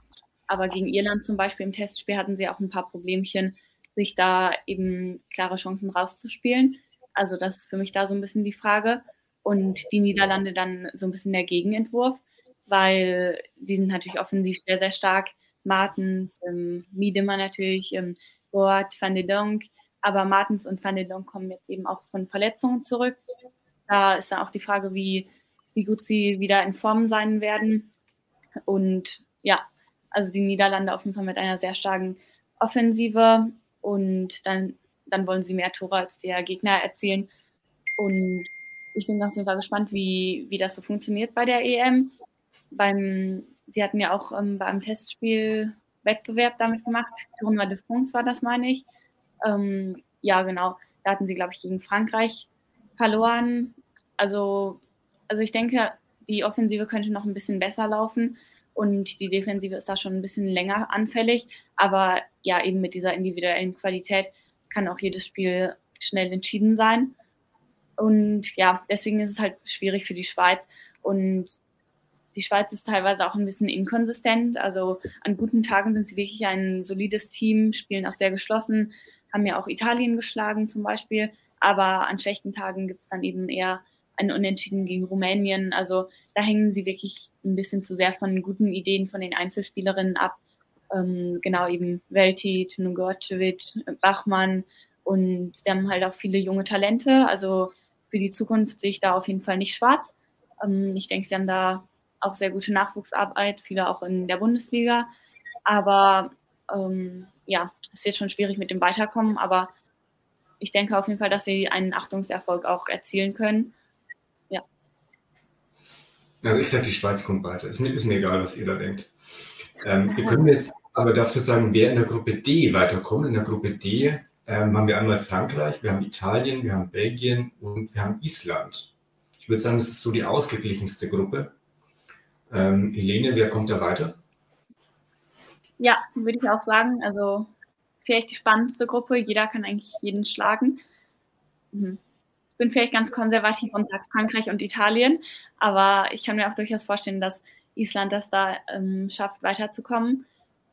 aber gegen Irland zum Beispiel im Testspiel hatten sie auch ein paar Problemchen, sich da eben klare Chancen rauszuspielen. Also das ist für mich da so ein bisschen die Frage. Und die Niederlande dann so ein bisschen der Gegenentwurf weil sie sind natürlich offensiv sehr, sehr stark. Martens, ähm, Miedemann natürlich, ähm, Boat, Van de Donk, aber Martens und Van de Donk kommen jetzt eben auch von Verletzungen zurück. Da ist dann auch die Frage, wie, wie gut sie wieder in Form sein werden. Und ja, also die Niederlande auf jeden Fall mit einer sehr starken Offensive und dann, dann wollen sie mehr Tore als der Gegner erzielen. Und ich bin auf jeden Fall gespannt, wie, wie das so funktioniert bei der EM beim, die hatten ja auch ähm, beim Testspiel Wettbewerb damit gemacht. Tournoi de France war das, meine ich. Ähm, ja, genau. Da hatten sie, glaube ich, gegen Frankreich verloren. Also, also ich denke, die Offensive könnte noch ein bisschen besser laufen und die Defensive ist da schon ein bisschen länger anfällig. Aber ja, eben mit dieser individuellen Qualität kann auch jedes Spiel schnell entschieden sein. Und ja, deswegen ist es halt schwierig für die Schweiz. Und die Schweiz ist teilweise auch ein bisschen inkonsistent. Also an guten Tagen sind sie wirklich ein solides Team, spielen auch sehr geschlossen, haben ja auch Italien geschlagen zum Beispiel. Aber an schlechten Tagen gibt es dann eben eher ein Unentschieden gegen Rumänien. Also da hängen sie wirklich ein bisschen zu sehr von guten Ideen von den Einzelspielerinnen ab. Ähm, genau eben Velti, Tunugorcevic, Bachmann und sie haben halt auch viele junge Talente. Also für die Zukunft sehe ich da auf jeden Fall nicht schwarz. Ähm, ich denke, sie haben da auch sehr gute Nachwuchsarbeit, viele auch in der Bundesliga. Aber ähm, ja, es wird schon schwierig mit dem Weiterkommen, aber ich denke auf jeden Fall, dass sie einen Achtungserfolg auch erzielen können. Ja. Also ich sage, die Schweiz kommt weiter. Ist mir, ist mir egal, was ihr da denkt. Ähm, wir können jetzt aber dafür sagen, wer in der Gruppe D weiterkommt. In der Gruppe D ähm, haben wir einmal Frankreich, wir haben Italien, wir haben Belgien und wir haben Island. Ich würde sagen, das ist so die ausgeglichenste Gruppe. Ähm, Helene, wer kommt da weiter? Ja, würde ich auch sagen. Also vielleicht die spannendste Gruppe. Jeder kann eigentlich jeden schlagen. Mhm. Ich bin vielleicht ganz konservativ und sage Frankreich und Italien, aber ich kann mir auch durchaus vorstellen, dass Island das da ähm, schafft, weiterzukommen.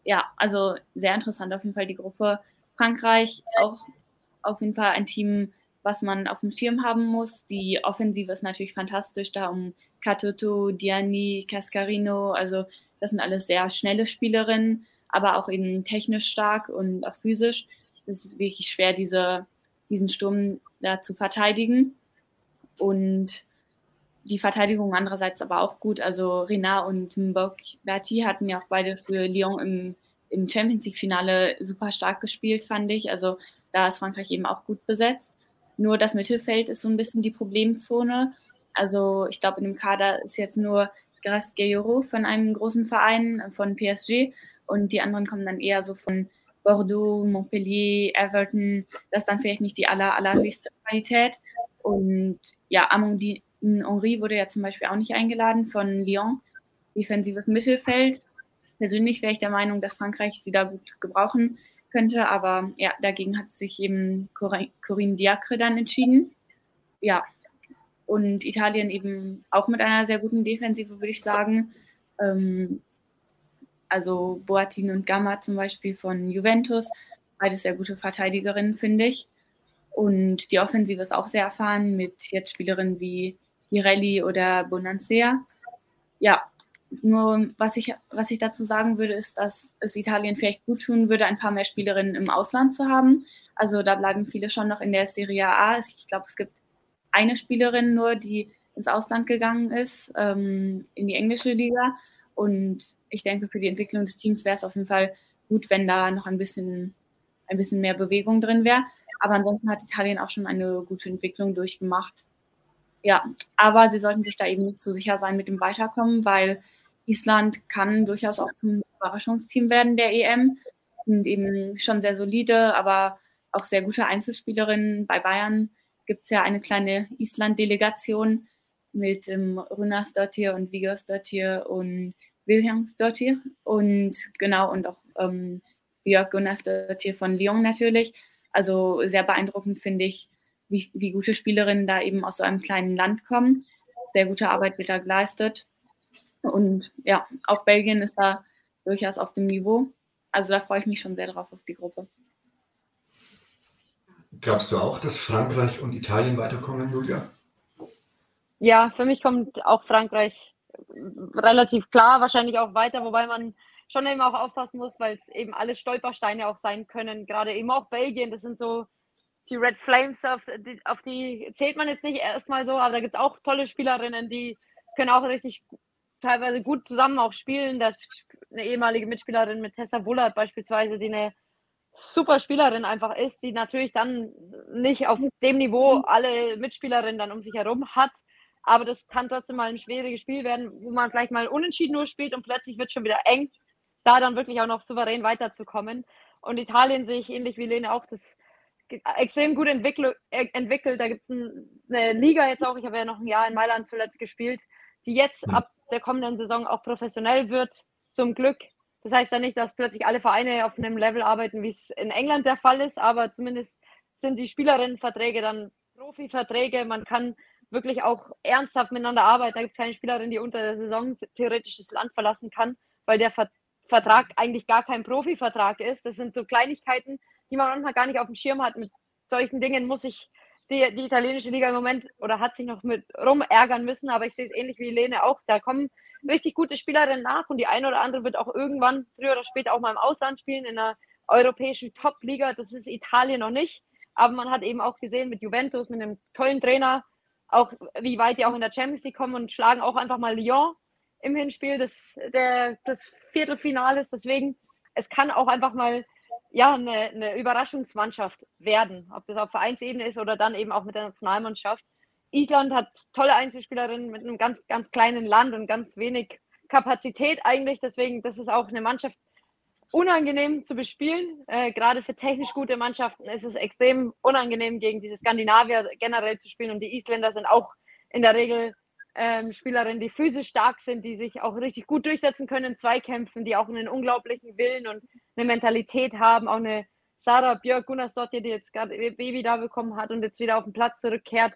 Ja, also sehr interessant auf jeden Fall die Gruppe. Frankreich auch auf jeden Fall ein Team, was man auf dem Schirm haben muss. Die Offensive ist natürlich fantastisch, da um Katoto, Diani, Cascarino, also das sind alles sehr schnelle Spielerinnen, aber auch eben technisch stark und auch physisch. Es ist wirklich schwer, diese, diesen Sturm da zu verteidigen. Und die Verteidigung andererseits aber auch gut. Also Renat und Mbok Berti hatten ja auch beide für Lyon im, im Champions League-Finale super stark gespielt, fand ich. Also da ist Frankreich eben auch gut besetzt. Nur das Mittelfeld ist so ein bisschen die Problemzone. Also ich glaube, in dem Kader ist jetzt nur Grace Gayoro von einem großen Verein, von PSG. Und die anderen kommen dann eher so von Bordeaux, Montpellier, Everton. Das ist dann vielleicht nicht die aller, allerhöchste Qualität. Und ja, Amandine Henri wurde ja zum Beispiel auch nicht eingeladen von Lyon. Defensives Mittelfeld. Persönlich wäre ich der Meinung, dass Frankreich sie da gut gebrauchen könnte, aber ja, dagegen hat sich eben Corinne Diacre dann entschieden. Ja, und Italien eben auch mit einer sehr guten Defensive, würde ich sagen. Ähm, also Boatin und Gamma zum Beispiel von Juventus, beide sehr gute Verteidigerinnen, finde ich. Und die Offensive ist auch sehr erfahren mit jetzt Spielerinnen wie Pirelli oder Bonansea. Ja, nur was ich, was ich dazu sagen würde, ist, dass es Italien vielleicht gut tun würde, ein paar mehr Spielerinnen im Ausland zu haben. Also da bleiben viele schon noch in der Serie A. Ich glaube, es gibt eine Spielerin nur, die ins Ausland gegangen ist, ähm, in die englische Liga. Und ich denke, für die Entwicklung des Teams wäre es auf jeden Fall gut, wenn da noch ein bisschen, ein bisschen mehr Bewegung drin wäre. Aber ansonsten hat Italien auch schon eine gute Entwicklung durchgemacht. Ja, aber sie sollten sich da eben nicht so sicher sein mit dem Weiterkommen, weil Island kann durchaus auch zum Überraschungsteam werden der EM. Sind eben schon sehr solide, aber auch sehr gute Einzelspielerinnen. Bei Bayern gibt es ja eine kleine Island-Delegation mit ähm, Runarsdottir und Vigersdottir und Wilhelmsdottir und genau und auch ähm, Björk Gunnarsdottir von Lyon natürlich. Also sehr beeindruckend finde ich, wie, wie gute Spielerinnen da eben aus so einem kleinen Land kommen. Sehr gute Arbeit wird da geleistet. Und ja, auch Belgien ist da durchaus auf dem Niveau. Also da freue ich mich schon sehr drauf auf die Gruppe. Glaubst du auch, dass Frankreich und Italien weiterkommen, Julia? Ja, für mich kommt auch Frankreich relativ klar, wahrscheinlich auch weiter, wobei man schon eben auch aufpassen muss, weil es eben alle Stolpersteine auch sein können. Gerade eben auch Belgien, das sind so die Red Flames, auf die, auf die zählt man jetzt nicht erstmal so, aber da gibt es auch tolle Spielerinnen, die können auch richtig teilweise gut zusammen auch spielen. Das eine ehemalige Mitspielerin mit Tessa Bullard beispielsweise, die eine super Spielerin einfach ist, die natürlich dann nicht auf dem Niveau alle Mitspielerinnen dann um sich herum hat. Aber das kann trotzdem mal ein schwieriges Spiel werden, wo man vielleicht mal unentschieden nur spielt und plötzlich wird es schon wieder eng, da dann wirklich auch noch souverän weiterzukommen. Und Italien sehe ich ähnlich wie Lene auch das extrem gut entwickelt. Äh, entwickelt. Da gibt es eine Liga jetzt auch, ich habe ja noch ein Jahr in Mailand zuletzt gespielt, die jetzt ab der kommenden Saison auch professionell wird, zum Glück. Das heißt ja nicht, dass plötzlich alle Vereine auf einem Level arbeiten, wie es in England der Fall ist, aber zumindest sind die Spielerinnenverträge dann Profiverträge. Man kann wirklich auch ernsthaft miteinander arbeiten. Da gibt es keine Spielerin, die unter der Saison theoretisch das Land verlassen kann, weil der Vertrag eigentlich gar kein Profivertrag ist. Das sind so Kleinigkeiten, die man manchmal gar nicht auf dem Schirm hat. Mit solchen Dingen muss ich die, die italienische Liga im Moment oder hat sich noch mit rumärgern müssen, aber ich sehe es ähnlich wie Lene auch. Da kommen richtig gute Spielerinnen nach und die eine oder andere wird auch irgendwann früher oder später auch mal im Ausland spielen, in einer europäischen Top-Liga. Das ist Italien noch nicht. Aber man hat eben auch gesehen mit Juventus, mit einem tollen Trainer, auch wie weit die auch in der Champions League kommen und schlagen auch einfach mal Lyon im Hinspiel des, der, des Viertelfinales. Deswegen, es kann auch einfach mal ja, eine, eine Überraschungsmannschaft werden, ob das auf Vereinsebene ist oder dann eben auch mit der Nationalmannschaft. Island hat tolle Einzelspielerinnen mit einem ganz, ganz kleinen Land und ganz wenig Kapazität eigentlich. Deswegen, das ist auch eine Mannschaft unangenehm zu bespielen. Äh, gerade für technisch gute Mannschaften ist es extrem unangenehm, gegen diese Skandinavier generell zu spielen. Und die Isländer sind auch in der Regel ähm, Spielerinnen, die physisch stark sind, die sich auch richtig gut durchsetzen können in Zweikämpfen, die auch einen unglaublichen Willen und eine Mentalität haben. Auch eine Sarah Björk Gunnarsdottir, die jetzt gerade ihr Baby da bekommen hat und jetzt wieder auf den Platz zurückkehrt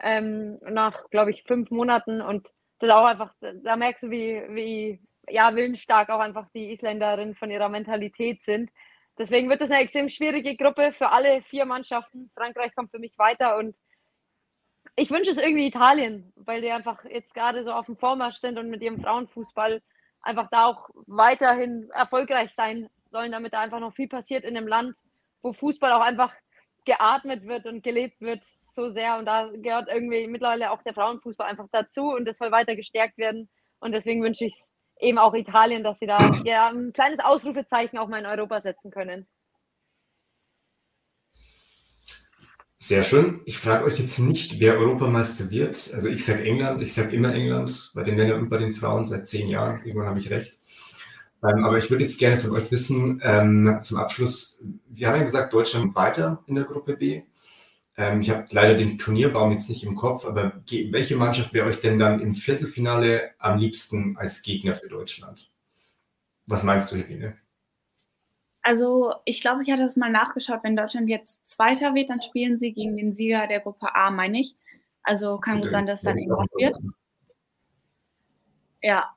ähm, nach, glaube ich, fünf Monaten. Und das auch einfach, da merkst du, wie, wie ja, willensstark auch einfach die Isländerinnen von ihrer Mentalität sind. deswegen wird es eine extrem schwierige Gruppe für alle vier Mannschaften. Frankreich kommt für mich weiter und ich wünsche es irgendwie Italien, weil die einfach jetzt gerade so auf dem Vormarsch sind und mit ihrem Frauenfußball einfach da auch weiterhin erfolgreich sein sollen, damit da einfach noch viel passiert in einem Land, wo Fußball auch einfach geatmet wird und gelebt wird so sehr. Und da gehört irgendwie mittlerweile auch der Frauenfußball einfach dazu und das soll weiter gestärkt werden. Und deswegen wünsche ich es eben auch Italien, dass sie da ja, ein kleines Ausrufezeichen auch mal in Europa setzen können. Sehr schön. Ich frage euch jetzt nicht, wer Europameister wird. Also ich sage England, ich sage immer England, bei den Männern und bei den Frauen seit zehn Jahren. Irgendwann habe ich recht. Ähm, aber ich würde jetzt gerne von euch wissen, ähm, zum Abschluss, wir haben ja gesagt, Deutschland weiter in der Gruppe B. Ähm, ich habe leider den Turnierbaum jetzt nicht im Kopf, aber welche Mannschaft wäre euch denn dann im Viertelfinale am liebsten als Gegner für Deutschland? Was meinst du, Helene? Also ich glaube, ich hatte das mal nachgeschaut. Wenn Deutschland jetzt Zweiter wird, dann spielen sie gegen den Sieger der Gruppe A, meine ich. Also kann gut sein, dass es dann England wird. Ja,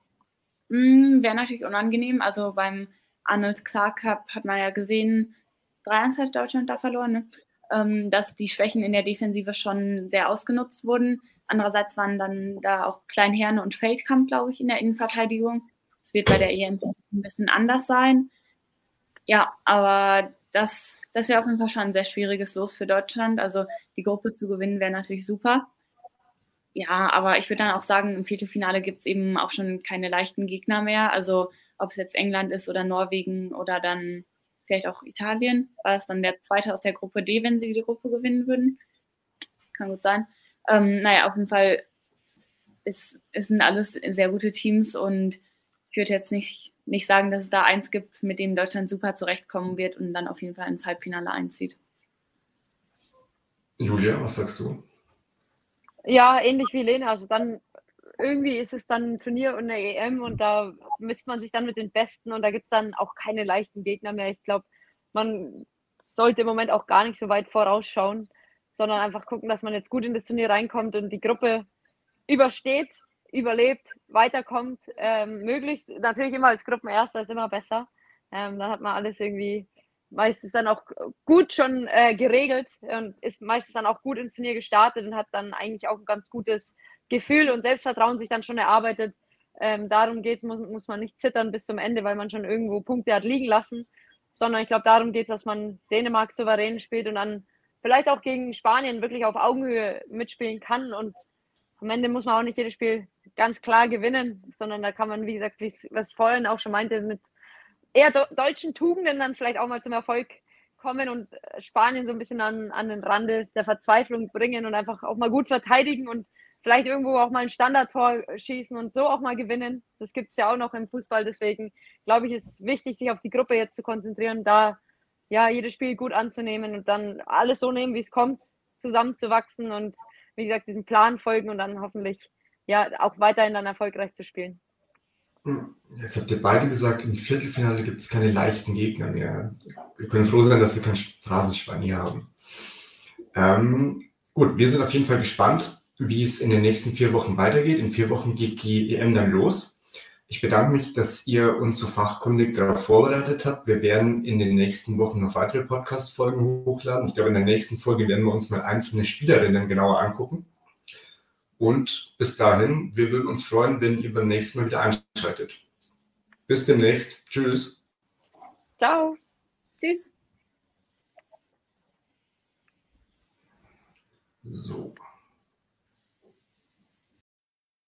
hm, wäre natürlich unangenehm. Also beim Arnold Clark Cup hat man ja gesehen, 3-1 hat Deutschland da verloren, ne? Ähm, dass die Schwächen in der Defensive schon sehr ausgenutzt wurden. Andererseits waren dann da auch Kleinherne und Feldkamp, glaube ich, in der Innenverteidigung. Es wird bei der EM ein bisschen anders sein. Ja, aber das, das wäre auf jeden Fall schon ein sehr schwieriges Los für Deutschland. Also die Gruppe zu gewinnen wäre natürlich super. Ja, aber ich würde dann auch sagen, im Viertelfinale gibt es eben auch schon keine leichten Gegner mehr. Also ob es jetzt England ist oder Norwegen oder dann vielleicht auch Italien. War es dann der zweite aus der Gruppe D, wenn sie die Gruppe gewinnen würden? Kann gut sein. Ähm, naja, auf jeden Fall ist, ist sind alles sehr gute Teams und ich würde jetzt nicht nicht sagen, dass es da eins gibt, mit dem Deutschland super zurechtkommen wird und dann auf jeden Fall ins Halbfinale einzieht. Julia, was sagst du? Ja, ähnlich wie Lena. Also dann irgendwie ist es dann ein Turnier und eine EM und da misst man sich dann mit den Besten und da gibt es dann auch keine leichten Gegner mehr. Ich glaube, man sollte im Moment auch gar nicht so weit vorausschauen, sondern einfach gucken, dass man jetzt gut in das Turnier reinkommt und die Gruppe übersteht überlebt, weiterkommt, ähm, möglichst natürlich immer als Gruppenerster ist immer besser. Ähm, dann hat man alles irgendwie meistens dann auch gut schon äh, geregelt und ist meistens dann auch gut ins Turnier gestartet und hat dann eigentlich auch ein ganz gutes Gefühl und Selbstvertrauen sich dann schon erarbeitet. Ähm, darum geht es, muss, muss man nicht zittern bis zum Ende, weil man schon irgendwo Punkte hat liegen lassen, sondern ich glaube, darum geht es, dass man Dänemark souverän spielt und dann vielleicht auch gegen Spanien wirklich auf Augenhöhe mitspielen kann und am Ende muss man auch nicht jedes Spiel ganz klar gewinnen, sondern da kann man, wie gesagt, was ich vorhin auch schon meinte, mit eher deutschen Tugenden dann vielleicht auch mal zum Erfolg kommen und Spanien so ein bisschen an, an den Rande der Verzweiflung bringen und einfach auch mal gut verteidigen und vielleicht irgendwo auch mal ein Standardtor schießen und so auch mal gewinnen. Das gibt es ja auch noch im Fußball. Deswegen glaube ich, ist es wichtig, sich auf die Gruppe jetzt zu konzentrieren, da ja jedes Spiel gut anzunehmen und dann alles so nehmen, wie es kommt, zusammenzuwachsen und wie gesagt, diesem Plan folgen und dann hoffentlich ja auch weiterhin dann erfolgreich zu spielen. Hm, jetzt habt ihr beide gesagt, im Viertelfinale gibt es keine leichten Gegner mehr. Wir können froh sein, dass wir kein Phrasenschwein hier haben. Ähm, gut, wir sind auf jeden Fall gespannt, wie es in den nächsten vier Wochen weitergeht. In vier Wochen geht die EM dann los. Ich bedanke mich, dass ihr uns so fachkundig darauf vorbereitet habt. Wir werden in den nächsten Wochen noch weitere Podcast-Folgen hochladen. Ich glaube, in der nächsten Folge werden wir uns mal einzelne Spielerinnen genauer angucken. Und bis dahin, wir würden uns freuen, wenn ihr beim nächsten Mal wieder einschaltet. Bis demnächst. Tschüss. Ciao. Tschüss. So.